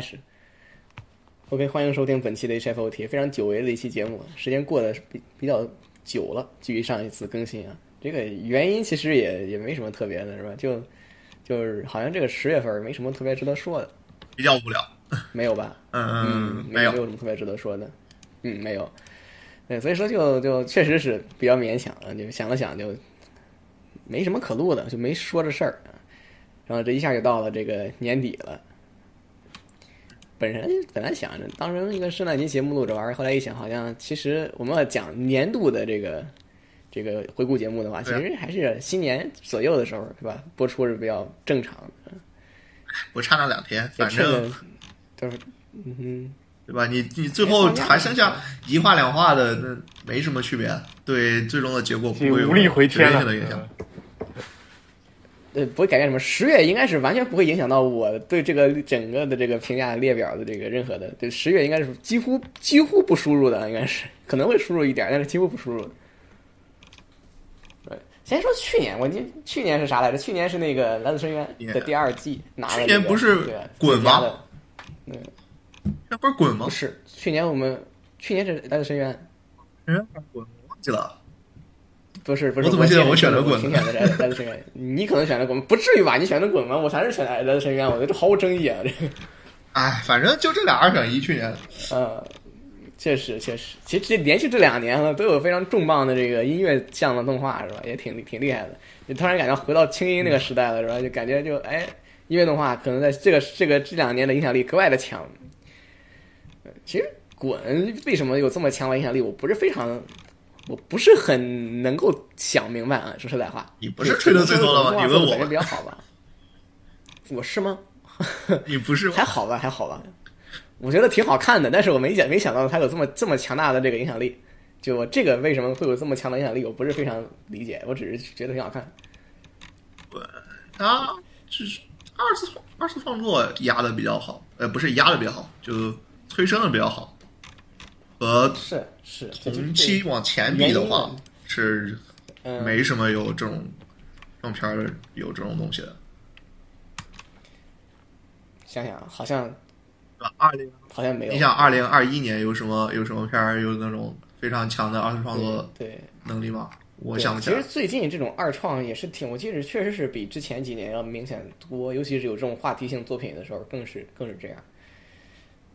始。OK，欢迎收听本期的 HFOT，非常久违的一期节目，时间过得比比较久了，距离上一次更新啊，这个原因其实也也没什么特别的，是吧？就就是好像这个十月份没什么特别值得说的，比较无聊，没有吧？嗯嗯，没有没有什么特别值得说的，嗯，没有。对，所以说就就确实是比较勉强啊，就想了想就没什么可录的，就没说这事儿啊。然后这一下就到了这个年底了。本人本来想着当成一个圣诞节节目录着玩儿，后来一想，好像其实我们要讲年度的这个这个回顾节目的话，其实还是新年左右的时候，是吧？播出是比较正常的。不差那两天，反正就是嗯哼。对吧？你你最后还剩下一话两话的，那没什么区别，对最终的结果不会有无力回天了决定性的影响。呃，不会改变什么。十月应该是完全不会影响到我对这个整个的这个评价列表的这个任何的。对，十月应该是几乎几乎不输入的，应该是可能会输入一点，但是几乎不输入的。对，先说去年，我记去年是啥来着？去年是那个《来自深渊》的第二季拿了、这个。去年不是对滚吗嗯那不是滚吗不？是，去年我们去年是《来自深渊》，嗯，滚，我忘记了。不是不是。我怎么记得我选选的滚挺选的来来自深渊，你可能选的滚，不至于吧？你选的滚吗？我才是选来自深渊，我觉得这毫无争议啊，这个。哎，反正就这俩二选一，去年嗯，确实确实，其实这连续这两年了，都有非常重磅的这个音乐向的动画，是吧？也挺挺厉害的。你突然感觉回到轻音那个时代了，是吧？就感觉就哎，音乐动画可能在这个这个这两年的影响力格外的强。呃其实滚为什么有这么强的影响力，我不是非常，我不是很能够想明白啊。说实在话，你不是吹的最多的吗你问我感觉比较好吧？我是吗？你不是 还好吧，还好吧。我觉得挺好看的，但是我没想没想到它有这么这么强大的这个影响力。就我这个为什么会有这么强的影响力，我不是非常理解，我只是觉得挺好看。他就是二次创二次创作压的比较好，呃，不是压的比较好，就催生的比较好。和是是，同期往前比的话，是嗯，没什么有这种这种片儿有这种东西的。想想好像？二零，好像没有。你想二零二一年有什么有什么片儿有那种非常强的二次创作对，能力吗？我对想不起来。其实最近这种二创也是挺，我记得确实是比之前几年要明显多，尤其是有这种话题性作品的时候，更是更是这样。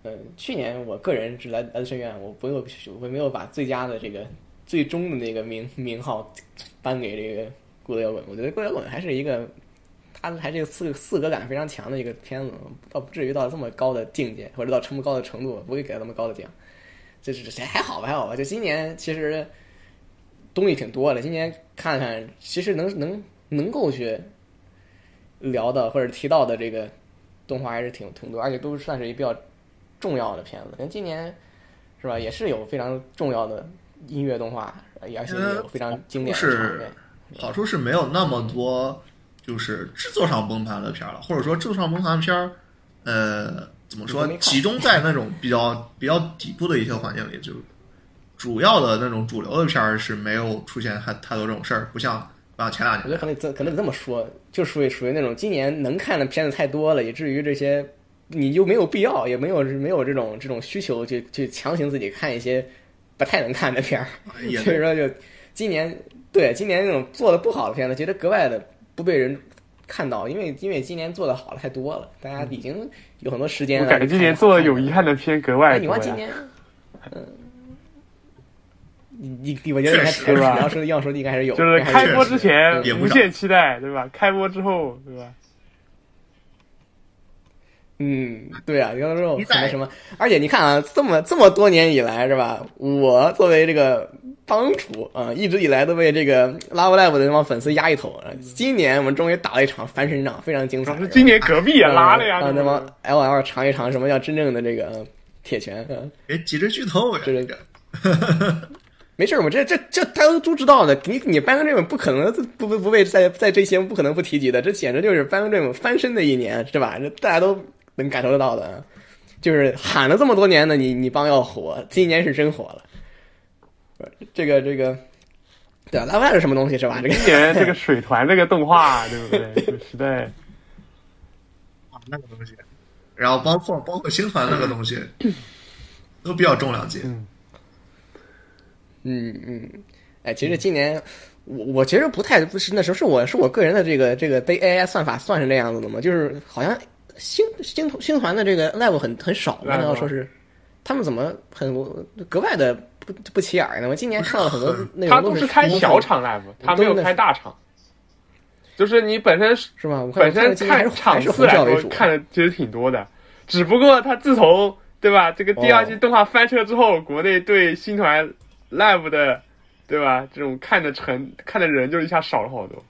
嗯，去年我个人是来来自深渊，我不有我没有把最佳的这个最终的那个名名号颁给这个《孤独摇滚》，我觉得《孤独摇滚》还是一个，它还是一个四四格感非常强的一个片子，倒不至于到这么高的境界，或者到这么高的程度，不会给他那么高的奖。这是这还好吧，还好吧。就今年其实东西挺多的，今年看看，其实能能能够去聊的或者提到的这个动画还是挺挺多，而且都算是一比较重要的片子。像今年是吧，也是有非常重要的音乐动画，而且有非常经典的是场面。好处是没有那么多就是制作上崩盘的片儿了，或者说制作上崩盘的片儿，呃，怎么说集中在那种比较比较底部的一些环境里，就主要的那种主流的片儿是没有出现太太多这种事儿，不像不像前两年我觉得可能这可能得这么说，就属于属于那种今年能看的片子太多了，以至于这些你就没有必要，也没有没有这种这种需求去去强行自己看一些不太能看的片儿。所以说，就今年对今年那种做的不好的片子，觉得格外的不被人看到，因为因为今年做的好的太多了，大家已经有很多时间了。我感觉今年做的有遗憾的片格外哎，你多呀。忘今年，嗯，你你你，我觉得你还确实 你对吧要说要说的应该还是有，就是开播之前无限期待，对吧？开播之后，对吧？嗯，对啊，有的时候期待什么什么，而且你看啊，这么这么多年以来是吧？我作为这个帮主啊、一直以来都被这个 Love Live 的那帮粉丝压一头。啊今年我们终于打了一场翻身仗，非常精彩。是今年隔壁也拉了呀，让那帮 L L 尝一尝什么叫真正的这个呃铁拳。嗯别急着剧透呀，这个 没事儿，我这这这大家都知道的。你你班根这本不可能不不不被在在这些不可能不提及的，这简直就是班根这本翻身的一年，是吧？这大家都能感受得到的。就是喊了这么多年的你你帮要火，今年是真火了。这个这个，对啊，拉外是什么东西是吧？这个今年这个水团这个动画，对不对？就实在啊那个东西，然后包括包括星团那个东西，都比较重量级。嗯嗯，哎，其实今年我我其实不太不是那时候是我是我个人的这个这个被 AI 算法算是那样子的嘛，就是好像星星星团的这个 level 很很少，难道说是他们怎么很格外的不不起眼呢？我今年看到很多内容他都是开小场 live，他没有开大场。就是你本身是吧？本身看场次来说看的其实挺多的，只不过他自从对吧这个第二季动画翻车之后，国内对星团 live 的对吧这种看的成看的人就一下少了好多。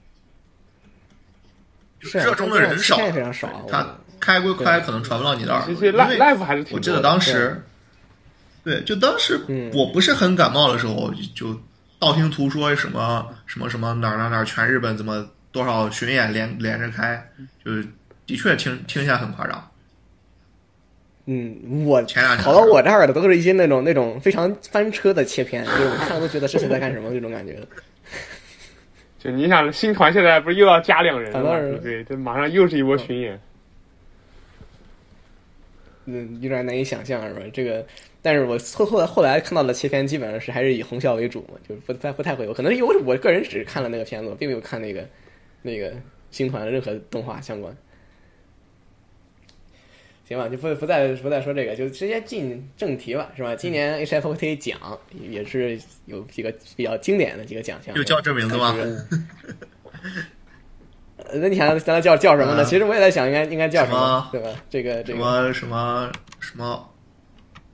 热衷的人少，非常少。他开归开，可能传不到你的耳朵。其实 live 还是挺。我记得当时，对，就当时我不是很感冒的时候，就道听途说什么什么什么哪哪哪全日本怎么。多少巡演连连着开，就是的确听听起来很夸张。嗯，我前两跑到我这儿的都是一些那种那种非常翻车的切片，就是我看了都觉得这是在干什么这种感觉。就你想，新团现在不是又要加两人了吗？对，这马上又是一波巡演。嗯，有点难以想象，是吧？这个，但是我后后来后来看到的切片基本上是还是以红校为主嘛，就不太不太会有，可能因为我个人只是看了那个片子，并没有看那个。那个星团的任何动画相关，行吧，就不不再不再说这个，就直接进正题吧，是吧？今年 HFOT 奖也是有几个比较经典的几个奖项，就叫这名字吗？那你想让它叫叫什么呢？其实我也在想，应该应该叫什么，对吧？这个这个什么什么什么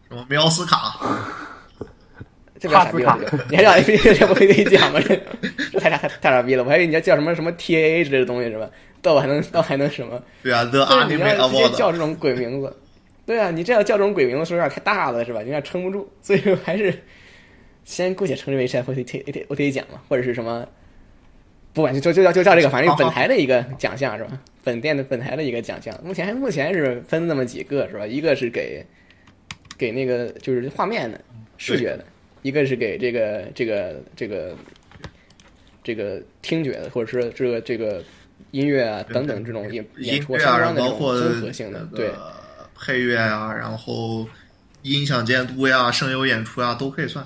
什么奥斯卡。这个傻逼了，你还叫 A P P 这不可以讲吗？这太傻太太傻逼了！我还以为你要叫什么什么 T A A 之类的东西是吧？倒还能倒还能什么？对啊，的啊，你要直接叫这种鬼名字，对啊，你这样叫这种鬼名字是有点太大了是吧？有点撑不住，所以还是先姑且称之为 H F T T O T A 奖嘛，或者是什么，不管就就就叫就叫这个，反正本台的一个奖项是吧？本店的本台的一个奖项，目前目前是分那么几个是吧？一个是给给那个就是画面的视觉的。一个是给这个这个这个这个听觉的，或者说这个这个音乐啊等等这种演演出相关的这种综合性的，对配乐啊，然后音响监督呀、声优演出啊都可以算。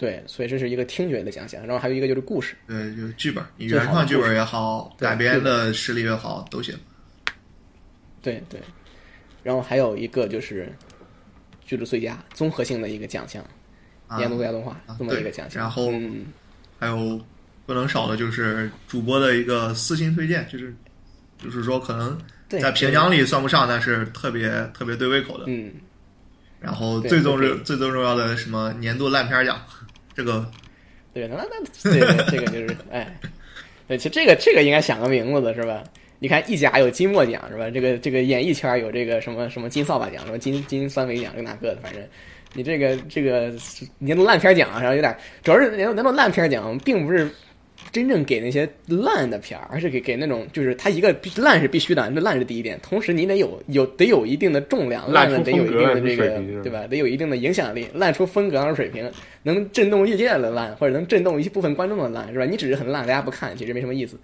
对，所以这是一个听觉的奖项。然后还有一个就是故事，对，就是剧本，你原创剧本也好，改编的实力也好，都行。对对，然后还有一个就是剧组最佳综合性的一个奖项。年度最佳动画这么一个奖项，然后还有不能少的就是主播的一个私心推荐，就是就是说可能在评奖里算不上，但是特别特别对胃口的。嗯。然后最重最最重要的什么年度烂片奖，这个对，那那这个这个就是哎，对，其实这个这个应该想个名字的是吧？你看意甲有金墨奖是吧？这个这个演艺圈有这个什么什么金扫把奖，什么金金酸梅奖，这哪个的反正。你这个这个年度烂片奖然后有点，主要是年度年度烂片奖，并不是真正给那些烂的片儿，而是给给那种就是它一个烂是必须的，那烂是第一点，同时你得有有得有一定的重量，烂得有一定的这个对吧？得有一定的影响力，烂出风格和水平，能震动业界的烂，或者能震动一部分观众的烂，是吧？你只是很烂，大家不看，其实没什么意思。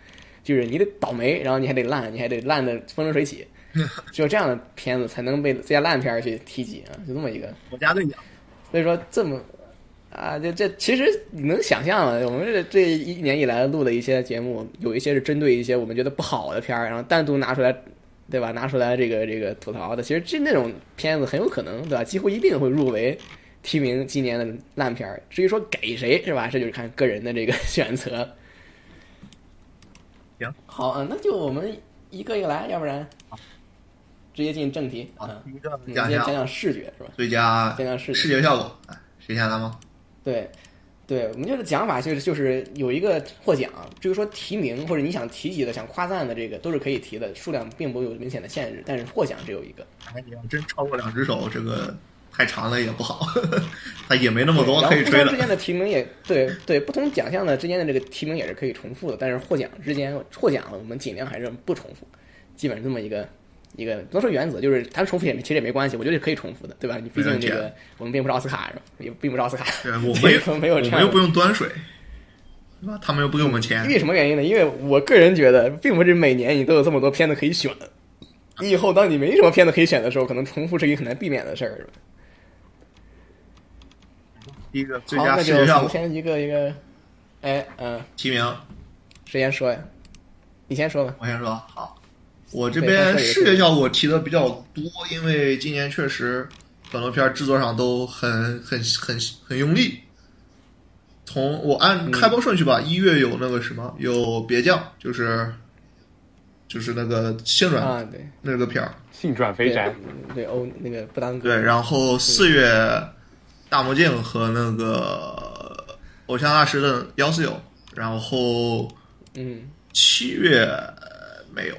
就是你得倒霉，然后你还得烂，你还得烂的风生水起。只有这样的片子才能被这些烂片儿去提及啊，就这么一个国家队奖。所以说这么啊，这这其实你能想象啊，我们这这一年以来录的一些节目，有一些是针对一些我们觉得不好的片儿，然后单独拿出来，对吧？拿出来这个这个吐槽的。其实这那种片子很有可能，对吧？几乎一定会入围提名今年的烂片儿。至于说给谁，是吧？这就是看个人的这个 选择。行，好啊，那就我们一个一个来，要不然。直接进正题啊！第一个讲讲讲视觉是吧？最佳讲讲视视觉效果，谁先来吗？对，对我们就是讲法就是就是有一个获奖，至于说提名或者你想提及的、想夸赞的这个都是可以提的，数量并不有明显的限制，但是获奖只有一个。你要真超过两只手，这个太长了也不好，他也没那么多可以吹的。之间的提名也对对，不同奖项的之间的这个提名也是可以重复的，但是获奖之间获奖了我们尽量还是不重复，基本是这么一个。一个不能说原则，就是它重复也其实也没关系，我觉得是可以重复的，对吧？你毕竟这个我们并不是奥斯卡，是吧？也并不是奥斯卡，对 我们没有，我们又不用端水，对吧？他们又不给我们钱，因为什么原因呢？因为我个人觉得，并不是每年你都有这么多片子可以选，你以后当你没什么片子可以选的时候，可能重复是一个很难避免的事儿，是吧？第一个最佳视觉效果，先一个一个，哎，嗯，提名，谁先说呀？你先说吧。我先说。好，我这边视觉效果提的比较多，因为今年确实很多片制作上都很很很很用力。从我按开播顺序吧，一月有那个什么，有别将，就是就是那个性转啊，对，那个片儿，性转肥宅，对欧那个不当对，然后四月大魔镜和那个偶像大师的幺四九，然后嗯，七月没有，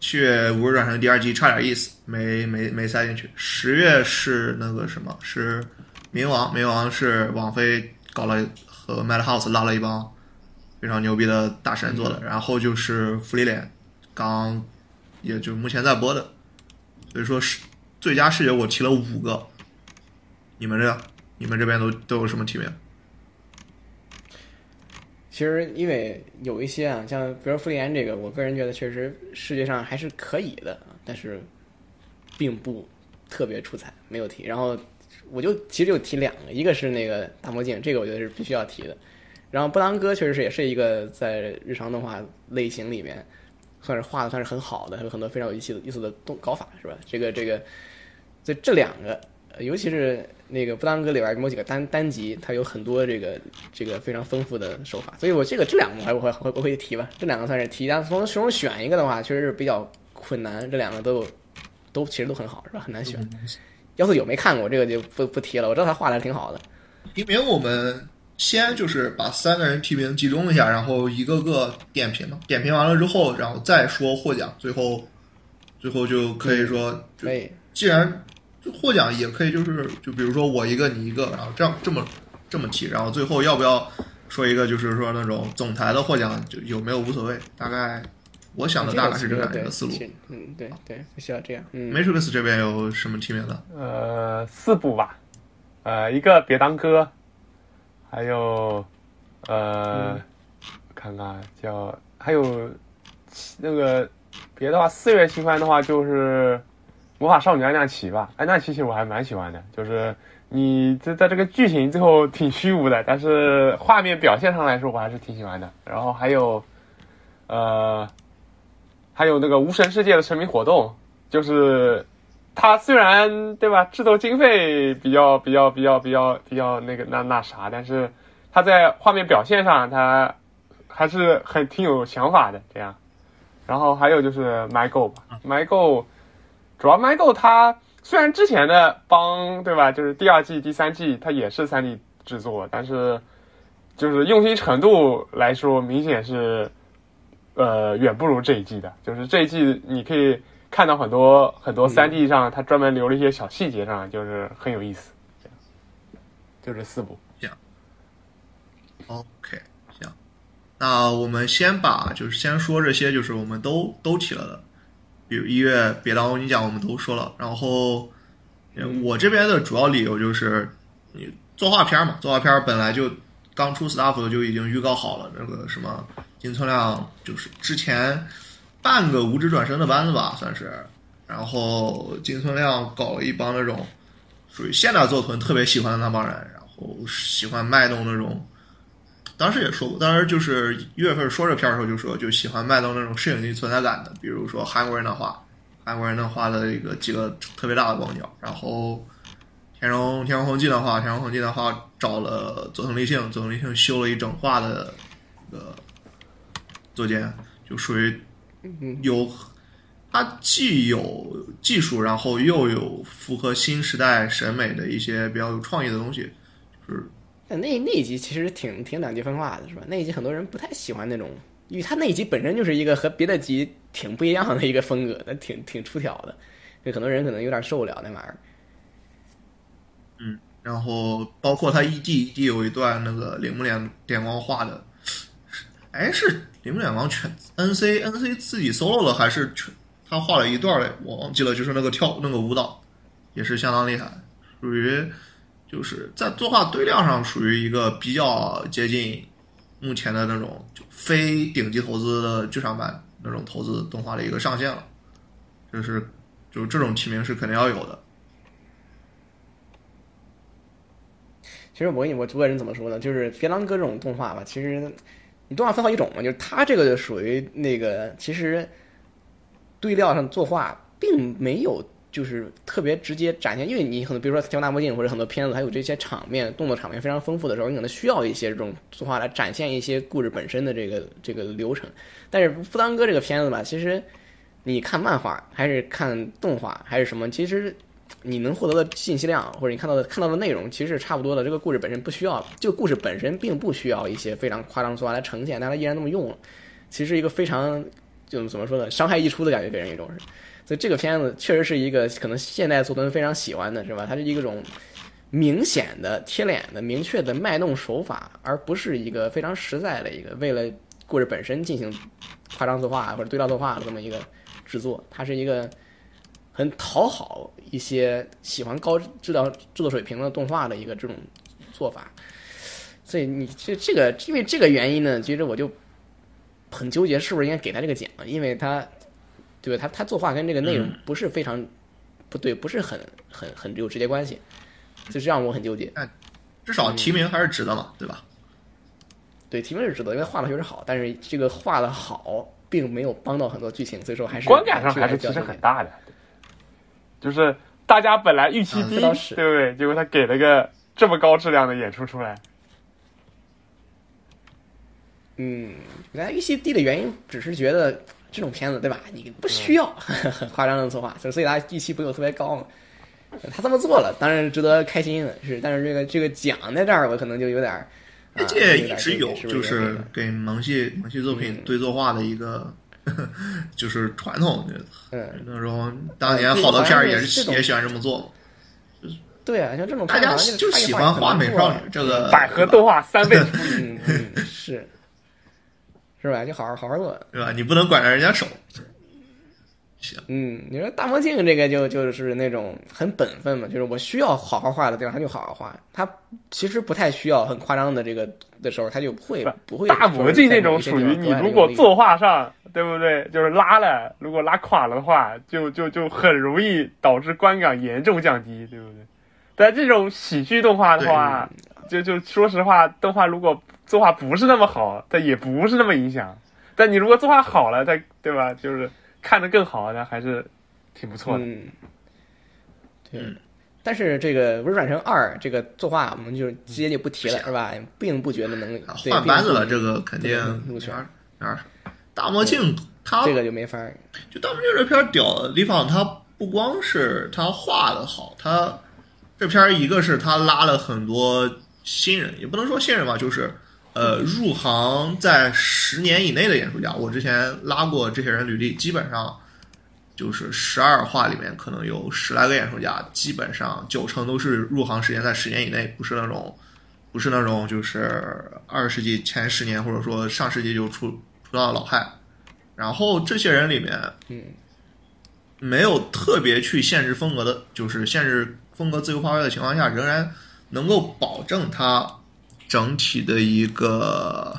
七月五日转生第二季差点意思，没没没塞进去。十月是那个什么，是冥王，冥王是网飞。搞了和 Madhouse 拉了一帮非常牛逼的大神做的，然后就是《福利脸》，刚也就目前在播的，所以说是最佳视觉我提了五个，你们这你们这边都都有什么提名？其实因为有一些啊，像比如《福利脸》这个，我个人觉得确实视觉上还是可以的，但是并不特别出彩，没有提。然后。我就其实就提两个，一个是那个大魔镜，这个我觉得是必须要提的。然后布兰哥确实是也是一个在日常动画类型里面算是画的算是很好的，有很多非常有意思的意思的动搞法，是吧？这个这个，这这两个，尤其是那个布兰哥里边某几个单单集，它有很多这个这个非常丰富的手法，所以我这个这两个还我会会我会提吧，这两个算是提。但从其中选一个的话，确实是比较困难，这两个都都其实都很好，是吧？很难选。要是有没看过这个就不不提了，我知道他画的还挺好的。提名我们先就是把三个人提名集中一下，然后一个个点评嘛。点评完了之后，然后再说获奖，最后最后就可以说，可以。既然获奖也可以，就是就比如说我一个你一个，然后这样这么这么提，然后最后要不要说一个就是说那种总裁的获奖就有没有无所谓，大概。我想的大概是这样一个思路，嗯，对对，不需要这样。嗯，Matrix 这边有什么提名的？呃，四部吧，呃，一个别当哥，还有呃，看看叫还有那个别的话，四月新番的话就是魔法少女安娜奇吧。安娜奇其实我还蛮喜欢的，就是你这在这个剧情最后挺虚无的，但是画面表现上来说我还是挺喜欢的。然后还有呃。还有那个无神世界的成名活动，就是它虽然对吧，制作经费比较比较比较比较比较那个那那啥，但是它在画面表现上，它还是很挺有想法的这样。然后还有就是 My Go，My Go，主要 Go 它虽然之前的帮对吧，就是第二季、第三季他也是三 D 制作，但是就是用心程度来说，明显是。呃，远不如这一季的，就是这一季你可以看到很多很多三 D 上，他专门留了一些小细节上，就是很有意思。这样，就这四部。行，OK，行。那我们先把就是先说这些，就是我们都都提了的，比如一月别当欧尼奖我们都说了。然后我这边的主要理由就是你作画片嘛，作画片本来就刚出 staff 就已经预告好了，那个什么。金村亮就是之前半个无职转生的班子吧，算是。然后金村亮搞了一帮那种属于现代作团特别喜欢的那帮人，然后喜欢卖弄那种。当时也说过，当时就是一月份说这片的时候就说，就喜欢卖弄那种摄影机存在感的，比如说韩国人的画，韩国人的画的一个几个特别大的广角。然后田荣田荣宏进的话，田荣宏进的话找了佐藤立幸，佐藤立幸修了一整画的一个。作间就属于有，它既有技术，然后又有符合新时代审美的一些比较有创意的东西，就是。那那一集其实挺挺两极分化的，是吧？那一集很多人不太喜欢那种，因为他那一集本身就是一个和别的集挺不一样的一个风格，那挺挺出挑的，就很多人可能有点受不了那玩意儿。嗯，然后包括他 ED，ED 有一段那个铃木脸点光画的，哎是。铃木脸光全 N C N C 自己 solo 了还是全他画了一段嘞？我忘记了，就是那个跳那个舞蹈也是相当厉害，属于就是在作画堆量上属于一个比较接近目前的那种就非顶级投资的剧场版那种投资动画的一个上限了。就是就这种提名是肯定要有的。其实我跟你我个人怎么说呢？就是《飞狼哥》这种动画吧，其实你动画分好几种嘛，就是它这个就属于那个，其实对料上作画并没有就是特别直接展现，因为你可能比如说《天大魔镜》或者很多片子，还有这些场面动作场面非常丰富的时候，你可能需要一些这种作画来展现一些故事本身的这个这个流程。但是《富当哥》这个片子吧，其实你看漫画还是看动画还是什么，其实。你能获得的信息量，或者你看到的看到的内容，其实是差不多的。这个故事本身不需要，这个故事本身并不需要一些非常夸张的作画来呈现，但它依然那么用了，其实一个非常就怎么说呢，伤害溢出的感觉，给人一种是。所以这个片子确实是一个可能现代作文非常喜欢的，是吧？它是一种明显的贴脸的、明确的卖弄手法，而不是一个非常实在的一个为了故事本身进行夸张作画或者对照作画的这么一个制作。它是一个。很讨好一些喜欢高质量制作水平的动画的一个这种做法，所以你这这个因为这个原因呢，其实我就很纠结是不是应该给他这个奖，因为他对吧？他他作画跟这个内容不是非常不对，不是很很很有直接关系，就这让我很纠结。至少提名还是值得嘛，对吧？对，提名是值得，因为画的确实好，但是这个画的好并没有帮到很多剧情，所以说还是观感上还是其实很大的。就是大家本来预期低，对不对？结果他给了个这么高质量的演出出来。嗯，原来预期低的原因只是觉得这种片子，对吧？你不需要很 夸张的作画，所以大家预期不用特别高嘛。他这么做了，当然值得开心的是，但是这个这个奖在这儿，我可能就有点。这届一直有，就是给萌系萌系作品对作画的一个。就是传统，嗯，那时候当年好多片儿也是也喜欢这么做，对啊，像这种大家就喜欢华美少女这个百合动画三倍速，嗯，是是吧？就好好好好做，是吧？你不能管着人家手。行，嗯，你说大魔镜这个就就是那种很本分嘛，就是我需要好好画的地方，他就好好画。他其实不太需要很夸张的这个的时候，他就不会不会。大魔镜那种属于你如果作画上。对不对？就是拉了，如果拉垮了的话，就就就很容易导致观感严重降低，对不对？但这种喜剧动画的话，就就说实话，动画如果作画不是那么好，它也不是那么影响。但你如果作画好了，它对吧？就是看着更好，那还是挺不错的。嗯，对。但是这个《微软成二》这个作画，我们就直接就不提了，是吧？并不觉得能换班子了，这个肯定入选。大魔镜，他这个就没法就大魔镜这片屌的地方，他不光是他画的好，他这片一个是他拉了很多新人，也不能说新人吧，就是呃入行在十年以内的演出家。我之前拉过这些人履历，基本上就是十二话里面可能有十来个演出家，基本上九成都是入行时间在十年以内，不是那种不是那种就是二十世纪前十年或者说上世纪就出。出道的老派，然后这些人里面，嗯，没有特别去限制风格的，就是限制风格自由发挥的情况下，仍然能够保证他整体的一个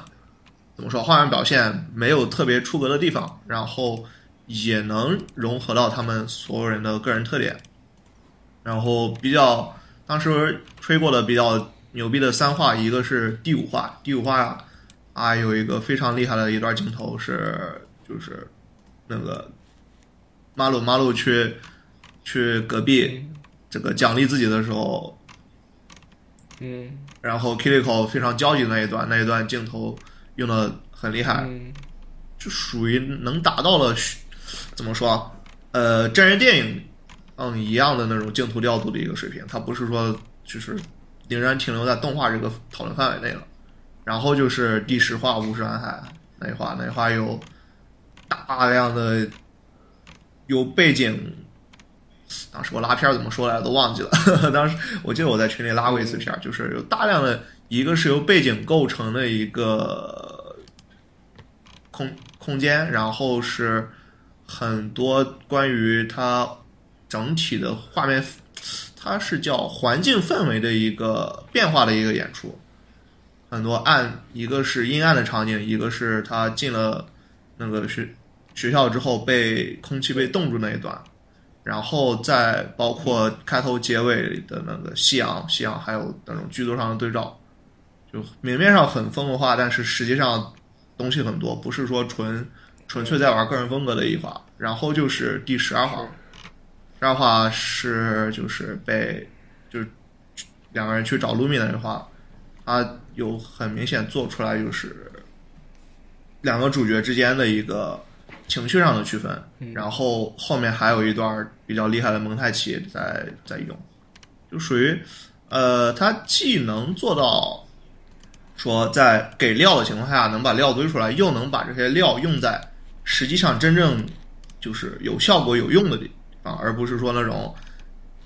怎么说画面表现没有特别出格的地方，然后也能融合到他们所有人的个人特点。然后比较当时吹过的比较牛逼的三画，一个是第五画，第五画。啊，啊有一个非常厉害的一段镜头是，就是那个马鲁马鲁去去隔壁这个奖励自己的时候，嗯，然后 Kiko 非常焦急的那一段，那一段镜头用的很厉害，就属于能达到了怎么说？呃，真人电影嗯一样的那种镜头调度的一个水平，它不是说就是仍然停留在动画这个讨论范围内了。然后就是第十话《巫师暗海》那一话，那一话有大量的有背景。当时我拉片怎么说来着都忘记了。当时我记得我在群里拉过一次片就是有大量的一个是由背景构成的一个空空间，然后是很多关于它整体的画面，它是叫环境氛围的一个变化的一个演出。很多暗，一个是阴暗的场景，一个是他进了那个学学校之后被空气被冻住那一段，然后再包括开头结尾的那个夕阳，夕阳还有那种剧作上的对照，就明面上很风格化，但是实际上东西很多，不是说纯纯粹在玩个人风格的一话。然后就是第十二话，十二话是就是被就是两个人去找露米的话，他有很明显做出来就是两个主角之间的一个。情绪上的区分，然后后面还有一段比较厉害的蒙太奇在在用，就属于，呃，他既能做到说在给料的情况下能把料堆出来，又能把这些料用在实际上真正就是有效果有用的地方，而不是说那种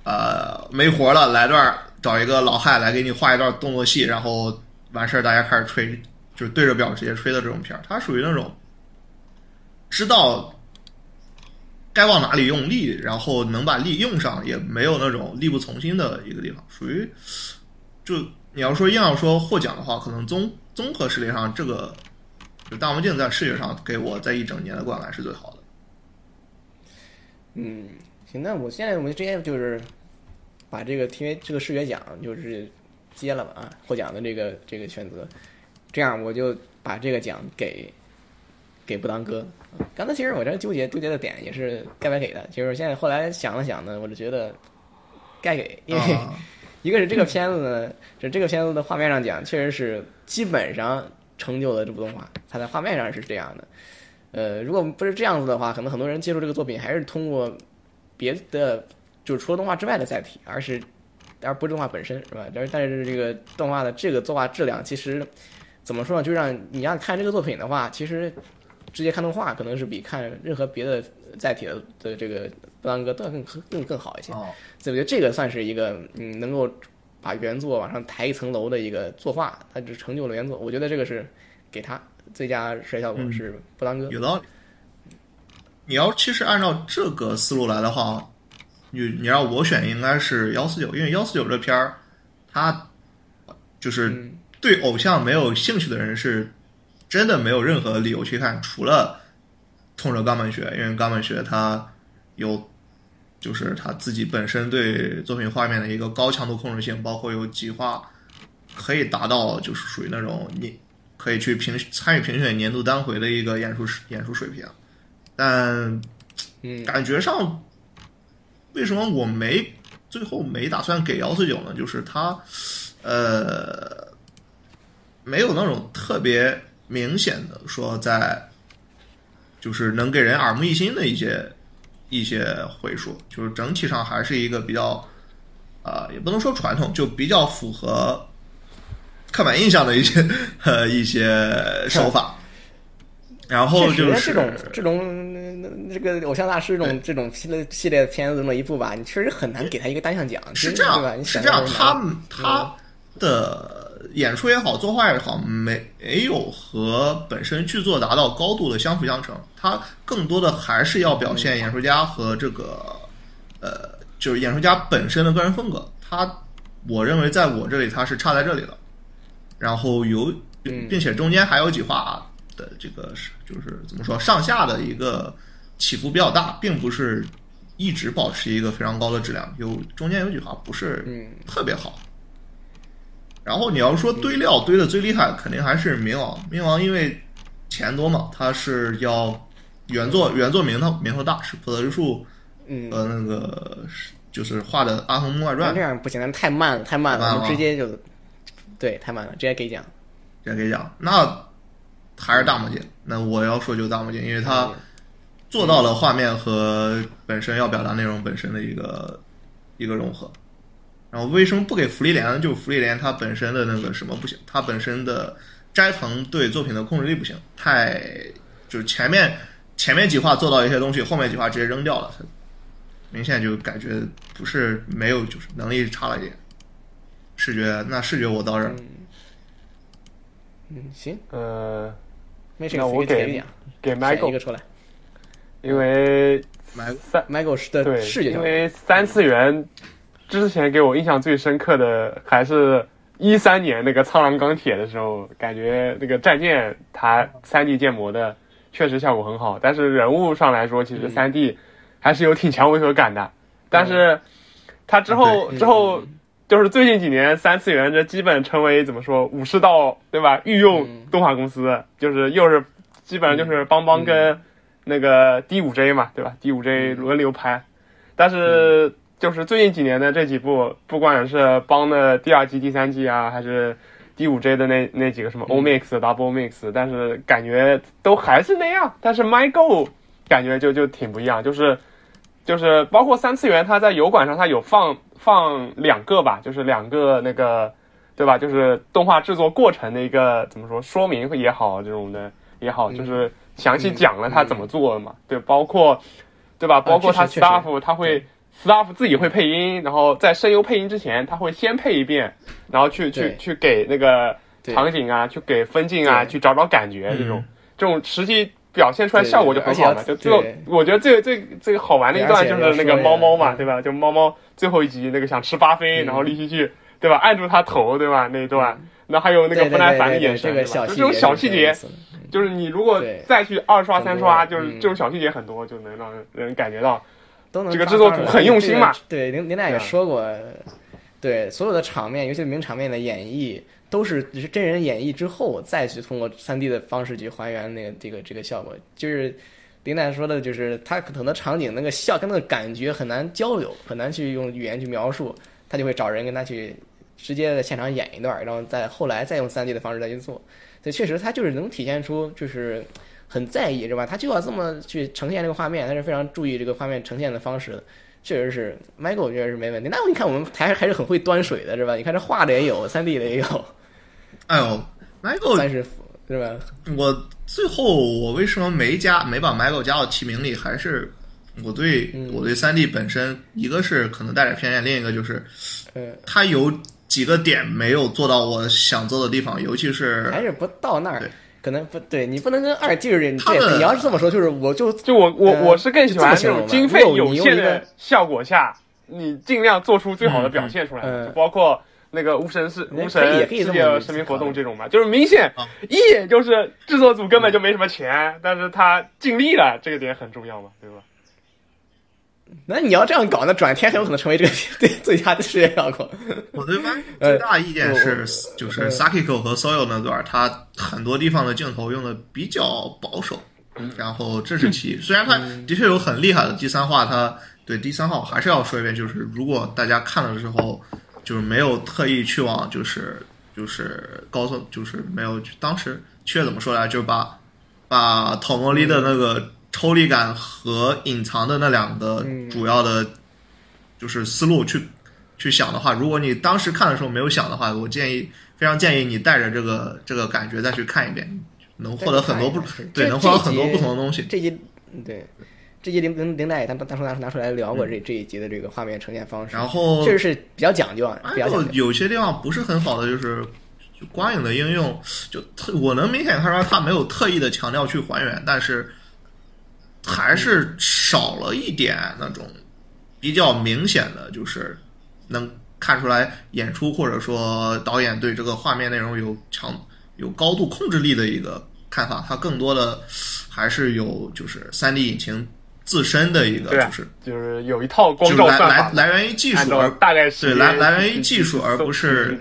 呃没活了来段找一个老汉来给你画一段动作戏，然后完事儿大家开始吹，就是对着表直接吹的这种片儿，它属于那种。知道该往哪里用力，然后能把力用上，也没有那种力不从心的一个地方。属于就你要说硬要说获奖的话，可能综综合实力上，这个就大魔镜在视觉上给我在一整年的观感是最好的。嗯，行，那我现在我们直接就是把这个 TV 这个视觉奖就是接了吧啊，获奖的这个这个选择，这样我就把这个奖给给不当哥。刚才其实我这纠结纠结的点也是该不该给的，就是现在后来想了想呢，我就觉得该给，因为 一个是这个片子呢，就这个片子的画面上讲，确实是基本上成就了这部动画，它在画面上是这样的。呃，如果不是这样子的话，可能很多人接触这个作品还是通过别的，就是除了动画之外的载体，而是而不是动画本身，是吧？但是但是这个动画的这个作画质量，其实怎么说呢？就让你要看这个作品的话，其实。直接看动画可能是比看任何别的载体的的这个布兰哥都要更更更好一些，所以我觉得这个算是一个嗯能够把原作往上抬一层楼的一个作画，它只成就了原作，我觉得这个是给他最佳视觉效果是布兰哥。有道理。你要其实按照这个思路来的话，你你让我选应该是幺四九，因为幺四九这片儿，它就是对偶像没有兴趣的人是。真的没有任何理由去看，除了冲着冈本学，因为冈本学他有，就是他自己本身对作品画面的一个高强度控制性，包括有几画可以达到就是属于那种你可以去评参与评选年度单回的一个演出演出水平，但感觉上为什么我没最后没打算给幺四九呢？就是他呃没有那种特别。明显的说，在就是能给人耳目一新的一些一些回数，就是整体上还是一个比较啊，也不能说传统，就比较符合刻板印象的一些呃一些手法。然后就是这种这种这个偶像大师这种这种系列系列片子这么一部吧，你确实很难给他一个单项奖，是这样，是这样，他他的。演出也好，作画也好，没没有和本身剧作达到高度的相辅相成。它更多的还是要表现演出家和这个，呃，就是演出家本身的个人风格。他，我认为在我这里他是差在这里了。然后有，并且中间还有几话的这个是，就是怎么说，上下的一个起伏比较大，并不是一直保持一个非常高的质量。有中间有几话不是特别好。然后你要说堆料堆的最厉害，肯定还是冥王。冥王因为钱多嘛，他是要原作原作名头名头大，是普泽之树，嗯，和那个就是画的《阿童木外传》。这样不行，太慢了，太慢了，我们直接就对太慢了，直接给奖，直接给奖。那还是大魔镜。那我要说就大魔镜，因为他做到了画面和本身要表达内容本身的一个一个融合。然后为什么不给福利莲呢？就福利莲它本身的那个什么不行，它本身的斋藤对作品的控制力不行，太就是前面前面几话做到一些东西，后面几话直接扔掉了，明显就感觉不是没有，就是能力差了一点。视觉那视觉我倒是，嗯行，呃，那我给给 Michael 一个出来，因为三 Michael 是的视觉，因为三次元。之前给我印象最深刻的还是一三年那个《苍狼钢铁》的时候，感觉那个战舰它三 D 建模的确实效果很好，但是人物上来说，其实三 D 还是有挺强违和感的。但是它之后之后就是最近几年三次元这基本成为怎么说武士道对吧？御用动画公司就是又是基本上就是邦邦跟那个 D 五 J 嘛，对吧？D 五 J 轮流拍，但是就是最近几年的这几部，不管是邦的第二季、第三季啊，还是。第五 J 的那那几个什么 O Mix、Double Mix，但是感觉都还是那样。但是 My Go 感觉就就挺不一样，就是就是包括三次元，它在油管上它有放放两个吧，就是两个那个对吧？就是动画制作过程的一个怎么说说明也好，这种的也好，就是详细讲了他怎么做的嘛。对，包括对吧？包括他 staff 他会。Staff 自己会配音，然后在声优配音之前，他会先配一遍，然后去去去给那个场景啊，去给分镜啊，去找找感觉，这种这种实际表现出来效果就很好嘛。就最后，我觉得最最最好玩的一段就是那个猫猫嘛，对吧？就猫猫最后一集那个想吃巴菲，然后立希去，对吧？按住他头，对吧？那一段，那还有那个不耐烦的眼神，就这种小细节，就是你如果再去二刷三刷，就是这种小细节很多，就能让人感觉到。都能这个制作组很用心嘛？对，林林奈也说过，对所有的场面，尤其是名场面的演绎，都是是真人演绎之后再去通过三 D 的方式去还原那个这个这个效果。就是林奈说的，就是他很多场景那个笑跟那个感觉很难交流，很难去用语言去描述，他就会找人跟他去直接在现场演一段，然后再后来再用三 D 的方式再去做。所以确实，他就是能体现出就是。很在意是吧？他就要这么去呈现这个画面，他是非常注意这个画面呈现的方式的。确实是，Michael 我觉得是没问题。那你看我们台还是很会端水的是吧？你看这画的也有，三 D 的也有。哎呦，Michael 三师傅是吧？我最后我为什么没加没把 Michael 加到提名里？还是我对我对三 D 本身，一个是可能带点偏见，另一个就是，呃，他有几个点没有做到我想做的地方，尤其是还是不到那儿。可能不对，你不能跟二进人对，你要是这么说，就是我就就我我我是更喜欢这种经费有限的效果下，你尽量做出最好的表现出来，就包括那个巫神是巫神世界声明活动这种嘛，就是明显一眼就是制作组根本就没什么钱，但是他尽力了，这个点很重要嘛，对吧？那你要这样搞，那转天很有可能成为这个 对最佳的视觉效果。我对番 最大意见是，就是 Sakiko 和 Soil 那段，他很多地方的镜头用的比较保守。然后这是其一，虽然他的确有很厉害的第三话，他对第三话我还是要说一遍，就是如果大家看了之后，就是没有特意去往就是就是高速，就是没有当时确怎么说来，就是把把讨莫利的那个。抽离感和隐藏的那两个主要的，就是思路去去想的话，如果你当时看的时候没有想的话，我建议非常建议你带着这个这个感觉再去看一遍，能获得很多不对，能获得很多不同的东西。这集对，这集林林林奈他当初拿拿出来聊过这这一集的这个画面呈现方式，然后确实是比较讲究啊。然后有些地方不是很好的，就是光影的应用，就特我能明显看出来他没有特意的强调去还原，但是。还是少了一点那种比较明显的，就是能看出来演出或者说导演对这个画面内容有强有高度控制力的一个看法。它更多的还是有就是三 D 引擎自身的一个，就是就是有一套光照来来来源于技术，而大概是对来来源于技术，而不是